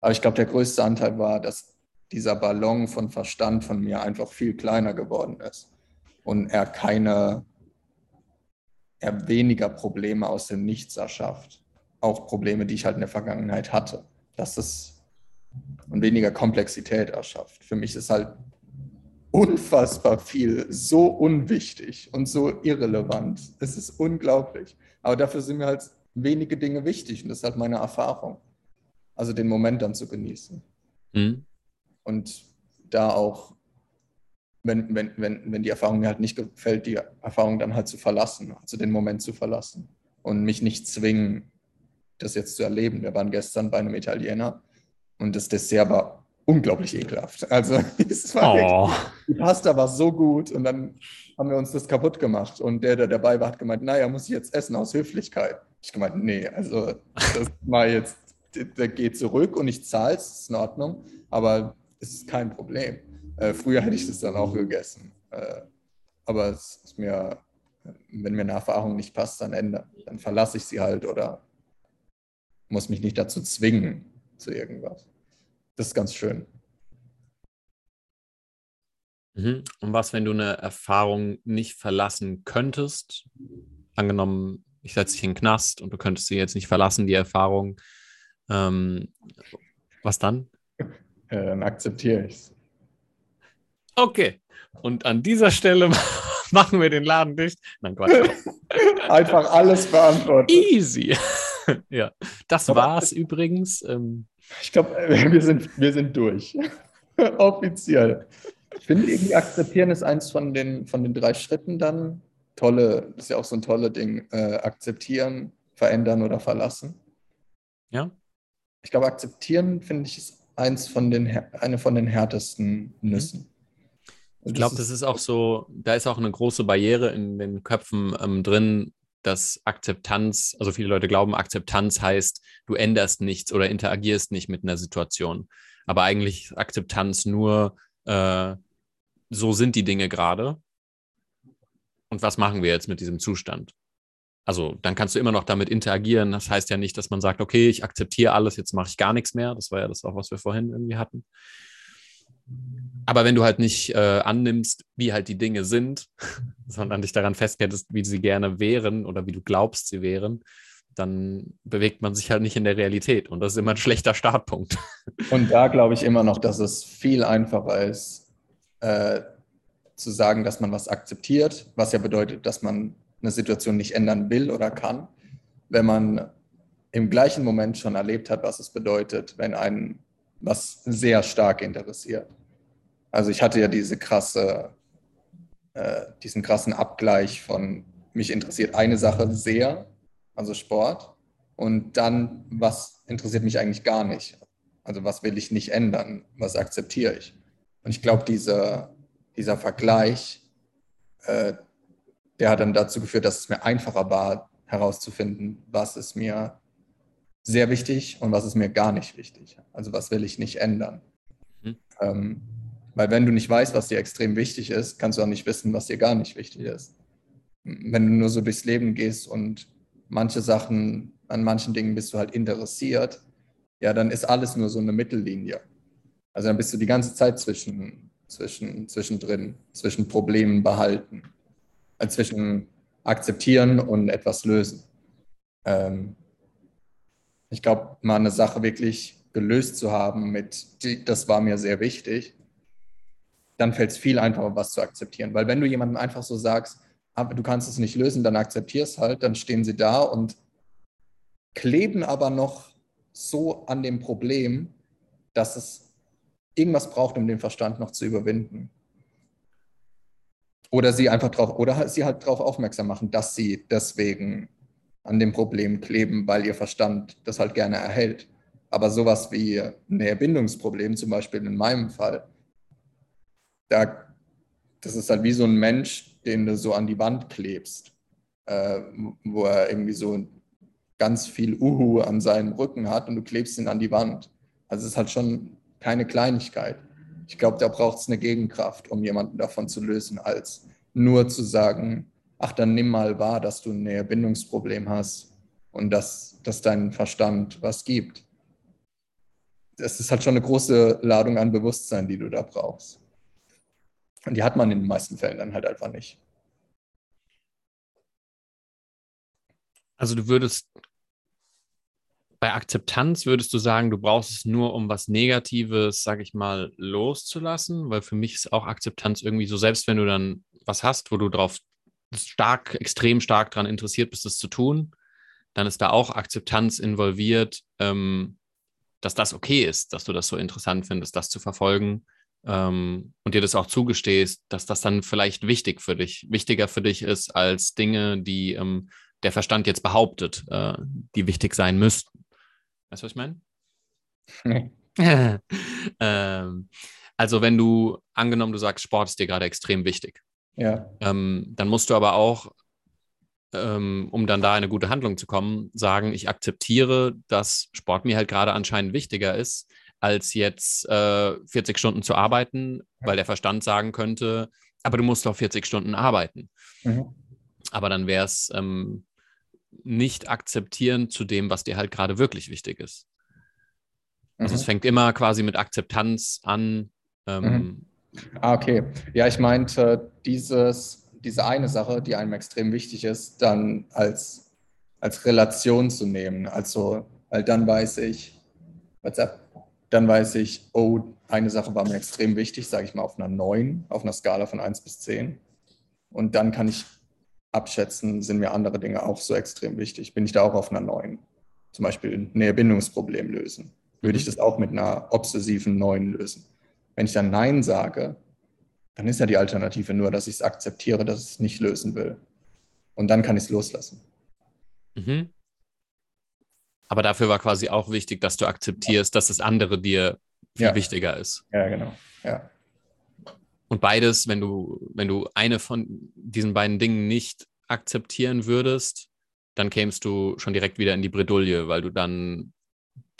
Speaker 1: Aber ich glaube, der größte Anteil war, dass dieser Ballon von Verstand von mir einfach viel kleiner geworden ist und er keine, er weniger Probleme aus dem Nichts erschafft. Auch Probleme, die ich halt in der Vergangenheit hatte. Dass es und weniger Komplexität erschafft. Für mich ist halt unfassbar viel, so unwichtig und so irrelevant. Es ist unglaublich. Aber dafür sind mir halt wenige Dinge wichtig und das ist halt meine Erfahrung. Also den Moment dann zu genießen. Mhm. Und da auch, wenn, wenn, wenn, wenn die Erfahrung mir halt nicht gefällt, die Erfahrung dann halt zu verlassen, also den Moment zu verlassen und mich nicht zwingen, das jetzt zu erleben. Wir waren gestern bei einem Italiener und das Dessert war unglaublich ekelhaft. Also es war oh. die Pasta war so gut und dann haben wir uns das kaputt gemacht und der, der dabei war, hat gemeint, naja, muss ich jetzt essen aus Höflichkeit. Ich gemeint, nee, also das mal jetzt, der geht zurück und ich zahle es, ist in Ordnung, aber es ist kein Problem. Äh, früher hätte ich das dann auch gegessen. Äh, aber es ist mir, wenn mir eine Erfahrung nicht passt, dann ändern. Dann verlasse ich sie halt oder muss mich nicht dazu zwingen zu irgendwas. Das ist ganz schön.
Speaker 2: Mhm. Und was, wenn du eine Erfahrung nicht verlassen könntest? Angenommen, ich setze dich in den Knast und du könntest sie jetzt nicht verlassen, die Erfahrung. Ähm, was dann?
Speaker 1: Ja, dann akzeptiere ich es.
Speaker 2: Okay. Und an dieser Stelle machen wir den Laden dicht. Nein, Quatsch.
Speaker 1: Einfach alles beantworten.
Speaker 2: Easy. ja, das Aber war's übrigens. Ähm,
Speaker 1: ich glaube, äh, wir sind, wir sind durch. Offiziell. Ich finde, irgendwie akzeptieren ist eins von den, von den drei Schritten dann. Tolle, das ist ja auch so ein tolles Ding. Äh, akzeptieren, verändern oder verlassen.
Speaker 2: Ja.
Speaker 1: Ich glaube, akzeptieren, finde ich, ist eins von den, eine von den härtesten mhm. Nüssen.
Speaker 2: Ich glaube, das ist auch so, da ist auch eine große Barriere in den Köpfen ähm, drin, dass Akzeptanz, also viele Leute glauben, Akzeptanz heißt, du änderst nichts oder interagierst nicht mit einer Situation. Aber eigentlich ist Akzeptanz nur, äh, so sind die Dinge gerade. Und was machen wir jetzt mit diesem Zustand? Also dann kannst du immer noch damit interagieren. Das heißt ja nicht, dass man sagt, okay, ich akzeptiere alles, jetzt mache ich gar nichts mehr. Das war ja das auch, was wir vorhin irgendwie hatten. Aber wenn du halt nicht äh, annimmst, wie halt die Dinge sind, sondern dich daran festhältst, wie sie gerne wären oder wie du glaubst, sie wären, dann bewegt man sich halt nicht in der Realität. Und das ist immer ein schlechter Startpunkt.
Speaker 1: Und da glaube ich immer noch, dass es viel einfacher ist, äh, zu sagen, dass man was akzeptiert, was ja bedeutet, dass man eine Situation nicht ändern will oder kann, wenn man im gleichen Moment schon erlebt hat, was es bedeutet, wenn einen was sehr stark interessiert. Also ich hatte ja diese krasse, äh, diesen krassen Abgleich von mich interessiert eine Sache sehr, also Sport, und dann, was interessiert mich eigentlich gar nicht? Also was will ich nicht ändern? Was akzeptiere ich? Und ich glaube, dieser, dieser Vergleich, äh, der hat dann dazu geführt, dass es mir einfacher war, herauszufinden, was ist mir sehr wichtig und was ist mir gar nicht wichtig. Also was will ich nicht ändern. Mhm. Ähm, weil wenn du nicht weißt, was dir extrem wichtig ist, kannst du auch nicht wissen, was dir gar nicht wichtig ist. Wenn du nur so durchs Leben gehst und manche Sachen, an manchen Dingen bist du halt interessiert, ja, dann ist alles nur so eine Mittellinie. Also dann bist du die ganze Zeit zwischen, zwischen, zwischendrin, zwischen Problemen behalten, äh, zwischen akzeptieren und etwas lösen. Ähm, ich glaube, mal eine Sache wirklich gelöst zu haben mit, die, das war mir sehr wichtig, dann fällt es viel einfacher, was zu akzeptieren. Weil wenn du jemandem einfach so sagst, aber du kannst es nicht lösen, dann akzeptierst halt, dann stehen sie da und kleben aber noch so an dem Problem, dass es irgendwas braucht, um den Verstand noch zu überwinden. Oder sie einfach drauf, oder sie halt darauf aufmerksam machen, dass sie deswegen an dem Problem kleben, weil ihr Verstand das halt gerne erhält. Aber sowas wie ein Erbindungsproblem, zum Beispiel in meinem Fall, da, das ist halt wie so ein Mensch, den du so an die Wand klebst, äh, wo er irgendwie so ganz viel Uhu an seinem Rücken hat und du klebst ihn an die Wand. Also es ist halt schon keine Kleinigkeit. Ich glaube, da braucht es eine Gegenkraft, um jemanden davon zu lösen, als nur zu sagen, ach, dann nimm mal wahr, dass du ein Bindungsproblem hast und dass, dass dein Verstand was gibt. Das ist halt schon eine große Ladung an Bewusstsein, die du da brauchst. Und die hat man in den meisten Fällen dann halt einfach nicht.
Speaker 2: Also du würdest bei Akzeptanz würdest du sagen, du brauchst es nur, um was Negatives, sag ich mal, loszulassen? Weil für mich ist auch Akzeptanz irgendwie so, selbst wenn du dann was hast, wo du drauf stark, extrem stark daran interessiert bist, das zu tun, dann ist da auch Akzeptanz involviert, ähm, dass das okay ist, dass du das so interessant findest, das zu verfolgen ähm, und dir das auch zugestehst, dass das dann vielleicht wichtig für dich, wichtiger für dich ist als Dinge, die ähm, der Verstand jetzt behauptet, äh, die wichtig sein müssten. Weißt du, was ich meine? Nee. ähm, also wenn du, angenommen, du sagst, Sport ist dir gerade extrem wichtig.
Speaker 1: Ja.
Speaker 2: Ähm, dann musst du aber auch, ähm, um dann da eine gute Handlung zu kommen, sagen, ich akzeptiere, dass Sport mir halt gerade anscheinend wichtiger ist, als jetzt äh, 40 Stunden zu arbeiten, weil der Verstand sagen könnte, aber du musst doch 40 Stunden arbeiten. Mhm. Aber dann wäre es ähm, nicht akzeptieren zu dem, was dir halt gerade wirklich wichtig ist. Also mhm. es fängt immer quasi mit Akzeptanz an. Ähm,
Speaker 1: mhm. Ah, okay. Ja, ich meinte, dieses, diese eine Sache, die einem extrem wichtig ist, dann als, als Relation zu nehmen. Also, weil dann weiß ich, WhatsApp, dann weiß ich, oh, eine Sache war mir extrem wichtig, sage ich mal auf einer 9, auf einer Skala von 1 bis 10. Und dann kann ich abschätzen, sind mir andere Dinge auch so extrem wichtig? Bin ich da auch auf einer neuen? Zum Beispiel ein Näherbindungsproblem lösen. Würde ich mhm. das auch mit einer obsessiven neuen lösen? Wenn ich dann Nein sage, dann ist ja die Alternative nur, dass ich es akzeptiere, dass ich es nicht lösen will. Und dann kann ich es loslassen.
Speaker 2: Mhm. Aber dafür war quasi auch wichtig, dass du akzeptierst, dass das andere dir viel ja. wichtiger ist.
Speaker 1: Ja, genau. Ja.
Speaker 2: Und beides, wenn du, wenn du eine von diesen beiden Dingen nicht akzeptieren würdest, dann kämst du schon direkt wieder in die Bredouille, weil du dann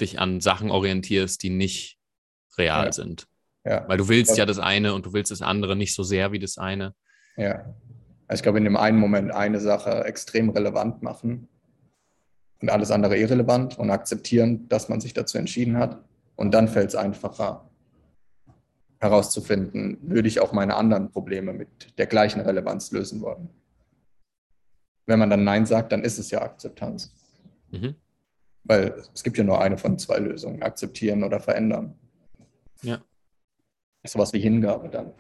Speaker 2: dich an Sachen orientierst, die nicht real ja. sind. Ja. Weil du willst ja das eine und du willst das andere nicht so sehr wie das eine.
Speaker 1: Ja. Also ich glaube, in dem einen Moment eine Sache extrem relevant machen und alles andere irrelevant und akzeptieren, dass man sich dazu entschieden hat. Und dann fällt es einfacher, herauszufinden, würde ich auch meine anderen Probleme mit der gleichen Relevanz lösen wollen. Wenn man dann Nein sagt, dann ist es ja Akzeptanz. Mhm. Weil es gibt ja nur eine von zwei Lösungen, akzeptieren oder verändern.
Speaker 2: Ja.
Speaker 1: Sowas wie Hingabe dann.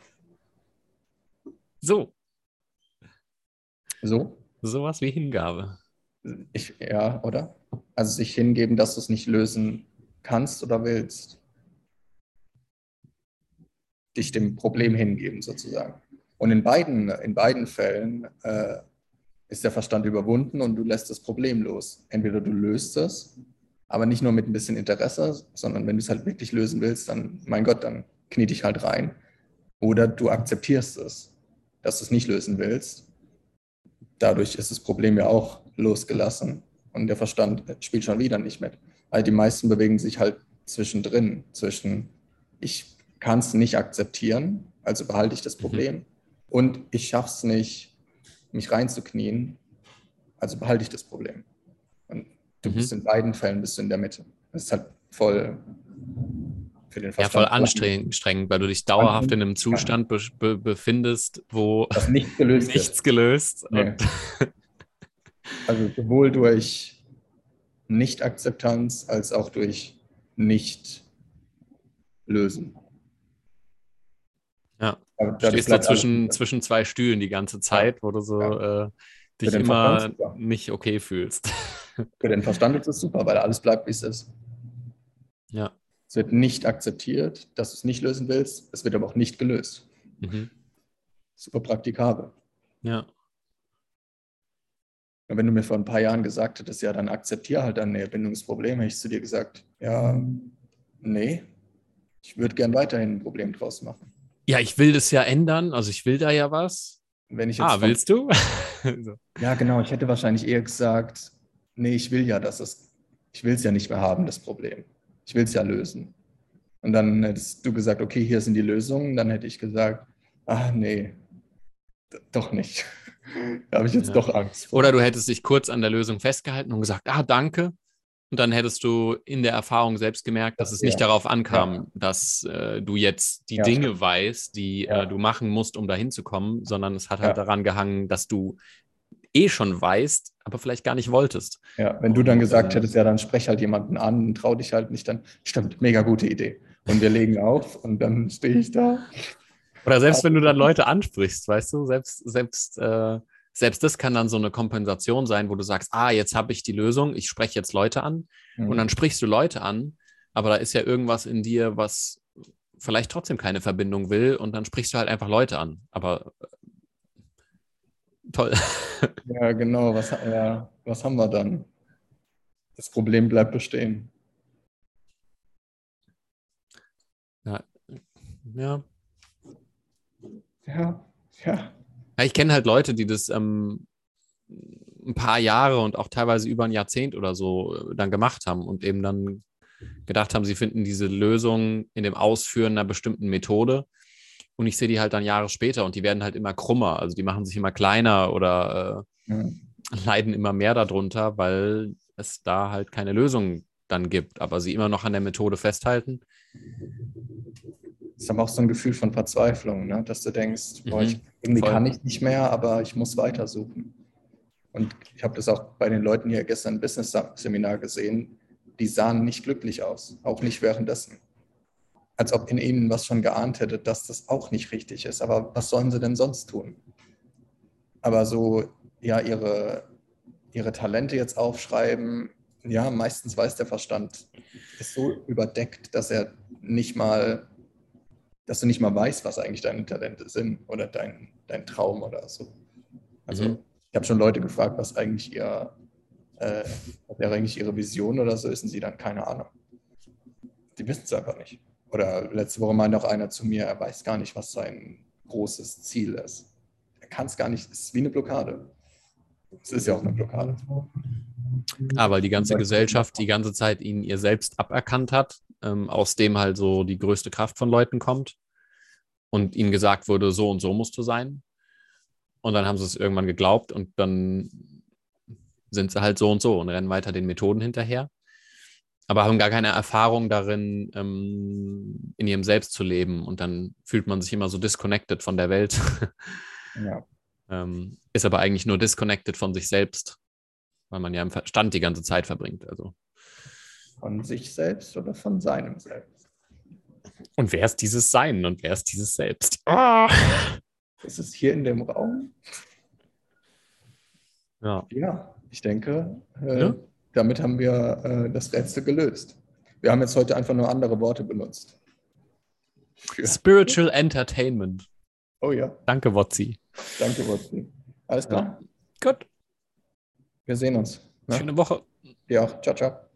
Speaker 2: So.
Speaker 1: So?
Speaker 2: Sowas wie Hingabe.
Speaker 1: Ich, ja, oder? Also sich hingeben, dass du es nicht lösen kannst oder willst dich dem Problem hingeben sozusagen. Und in beiden, in beiden Fällen äh, ist der Verstand überwunden und du lässt das Problem los. Entweder du löst es, aber nicht nur mit ein bisschen Interesse, sondern wenn du es halt wirklich lösen willst, dann, mein Gott, dann knie dich halt rein. Oder du akzeptierst es, dass du es nicht lösen willst. Dadurch ist das Problem ja auch losgelassen und der Verstand spielt schon wieder nicht mit. Weil die meisten bewegen sich halt zwischendrin, zwischen ich kann es nicht akzeptieren, also behalte ich das mhm. Problem. Mhm. Und ich schaffe es nicht, mich reinzuknien, also behalte ich das Problem. Und du mhm. bist in beiden Fällen bist du in der Mitte. Das ist halt voll
Speaker 2: für den Verstand. Ja, voll anstrengend, weil du dich dauerhaft in einem Zustand be be befindest, wo
Speaker 1: das nichts gelöst
Speaker 2: nichts gelöst. Nee.
Speaker 1: also sowohl durch Nicht-Akzeptanz als auch durch Nicht-Lösen.
Speaker 2: Ja. Da, du stehst da zwischen, zwischen zwei Stühlen die ganze Zeit, wo du so ja. äh, dich immer nicht okay fühlst.
Speaker 1: Für den Verstand ist es super, weil alles bleibt, wie es ist.
Speaker 2: Ja.
Speaker 1: Es wird nicht akzeptiert, dass du es nicht lösen willst. Es wird aber auch nicht gelöst. Mhm. Super praktikabel.
Speaker 2: Ja.
Speaker 1: Und wenn du mir vor ein paar Jahren gesagt hättest, ja, dann akzeptiere halt dein Näherbindungsproblem, hätte ich zu dir gesagt, ja, nee, ich würde gern weiterhin ein Problem draus machen.
Speaker 2: Ja, ich will das ja ändern, also ich will da ja was.
Speaker 1: Wenn ich jetzt
Speaker 2: ah, willst du?
Speaker 1: so. Ja, genau. Ich hätte wahrscheinlich eher gesagt, nee, ich will ja, dass es, ich will es ja nicht mehr haben, das Problem. Ich will es ja lösen. Und dann hättest du gesagt, okay, hier sind die Lösungen. Dann hätte ich gesagt, ah, nee, doch nicht. da habe ich jetzt ja. doch Angst.
Speaker 2: Vor. Oder du hättest dich kurz an der Lösung festgehalten und gesagt, ah, danke. Und dann hättest du in der Erfahrung selbst gemerkt, dass es nicht darauf ankam, ja. dass äh, du jetzt die ja, Dinge weißt, die äh, du machen musst, um dahin zu kommen, sondern es hat halt daran gehangen, dass du eh schon weißt, aber vielleicht gar nicht wolltest.
Speaker 1: Ja, wenn du dann gesagt hättest, ja, dann sprech halt jemanden an und trau dich halt nicht, dann stimmt, mega gute Idee. Und wir legen auf und dann stehe ich da.
Speaker 2: Oder selbst wenn du dann Leute ansprichst, weißt du, selbst, selbst, äh, selbst das kann dann so eine Kompensation sein, wo du sagst, ah, jetzt habe ich die Lösung, ich spreche jetzt Leute an mhm. und dann sprichst du Leute an, aber da ist ja irgendwas in dir, was vielleicht trotzdem keine Verbindung will und dann sprichst du halt einfach Leute an. Aber äh, toll.
Speaker 1: Ja, genau. Was, ja, was haben wir dann? Das Problem bleibt bestehen.
Speaker 2: Ja. Ja.
Speaker 1: Ja. Ja.
Speaker 2: Ja ich kenne halt Leute, die das ähm, ein paar Jahre und auch teilweise über ein Jahrzehnt oder so äh, dann gemacht haben und eben dann gedacht haben, sie finden diese Lösung in dem Ausführen einer bestimmten Methode. Und ich sehe die halt dann Jahre später und die werden halt immer krummer. Also die machen sich immer kleiner oder äh, ja. leiden immer mehr darunter, weil es da halt keine Lösung dann gibt, aber sie immer noch an der Methode festhalten.
Speaker 1: Ist aber auch so ein Gefühl von Verzweiflung, ne? dass du denkst, boah, ich, mhm. irgendwie Voll. kann ich nicht mehr, aber ich muss weitersuchen. Und ich habe das auch bei den Leuten hier gestern im Business-Seminar gesehen die sahen nicht glücklich aus, auch nicht währenddessen. Als ob in ihnen was schon geahnt hätte, dass das auch nicht richtig ist. Aber was sollen sie denn sonst tun? Aber so, ja, ihre, ihre Talente jetzt aufschreiben, ja, meistens weiß der Verstand, ist so überdeckt, dass er nicht mal, dass du nicht mal weißt, was eigentlich deine Talente sind oder dein, dein Traum oder so. Also mhm. ich habe schon Leute gefragt, was eigentlich ihr äh, was wäre eigentlich ihre Vision oder so, ist und sie dann keine Ahnung. Die wissen es einfach nicht. Oder letzte Woche meinte auch einer zu mir, er weiß gar nicht, was sein großes Ziel ist. Er kann es gar nicht, es ist wie eine Blockade. Es ist ja auch eine Blockade.
Speaker 2: Aber die ganze Gesellschaft die ganze Zeit ihn ihr selbst aberkannt hat, ähm, aus dem halt so die größte Kraft von Leuten kommt und ihnen gesagt wurde, so und so musst du sein. Und dann haben sie es irgendwann geglaubt und dann sind sie halt so und so und rennen weiter den Methoden hinterher, aber haben gar keine Erfahrung darin, ähm, in ihrem Selbst zu leben. Und dann fühlt man sich immer so disconnected von der Welt. Ja. ähm, ist aber eigentlich nur disconnected von sich selbst, weil man ja im Verstand die ganze Zeit verbringt. Also.
Speaker 1: Von sich selbst oder von seinem Selbst?
Speaker 2: Und wer ist dieses Sein und wer ist dieses Selbst? Ah!
Speaker 1: Ist es hier in dem Raum?
Speaker 2: Ja.
Speaker 1: Ja, ich denke, äh, ja? damit haben wir äh, das Rätsel gelöst. Wir haben jetzt heute einfach nur andere Worte benutzt.
Speaker 2: Für Spiritual Entertainment.
Speaker 1: Oh ja.
Speaker 2: Danke, Wotzi.
Speaker 1: Danke, Wotzi. Alles klar?
Speaker 2: Ja. Gut.
Speaker 1: Wir sehen uns.
Speaker 2: Ne? Schöne Woche.
Speaker 1: Ja, ciao, ciao.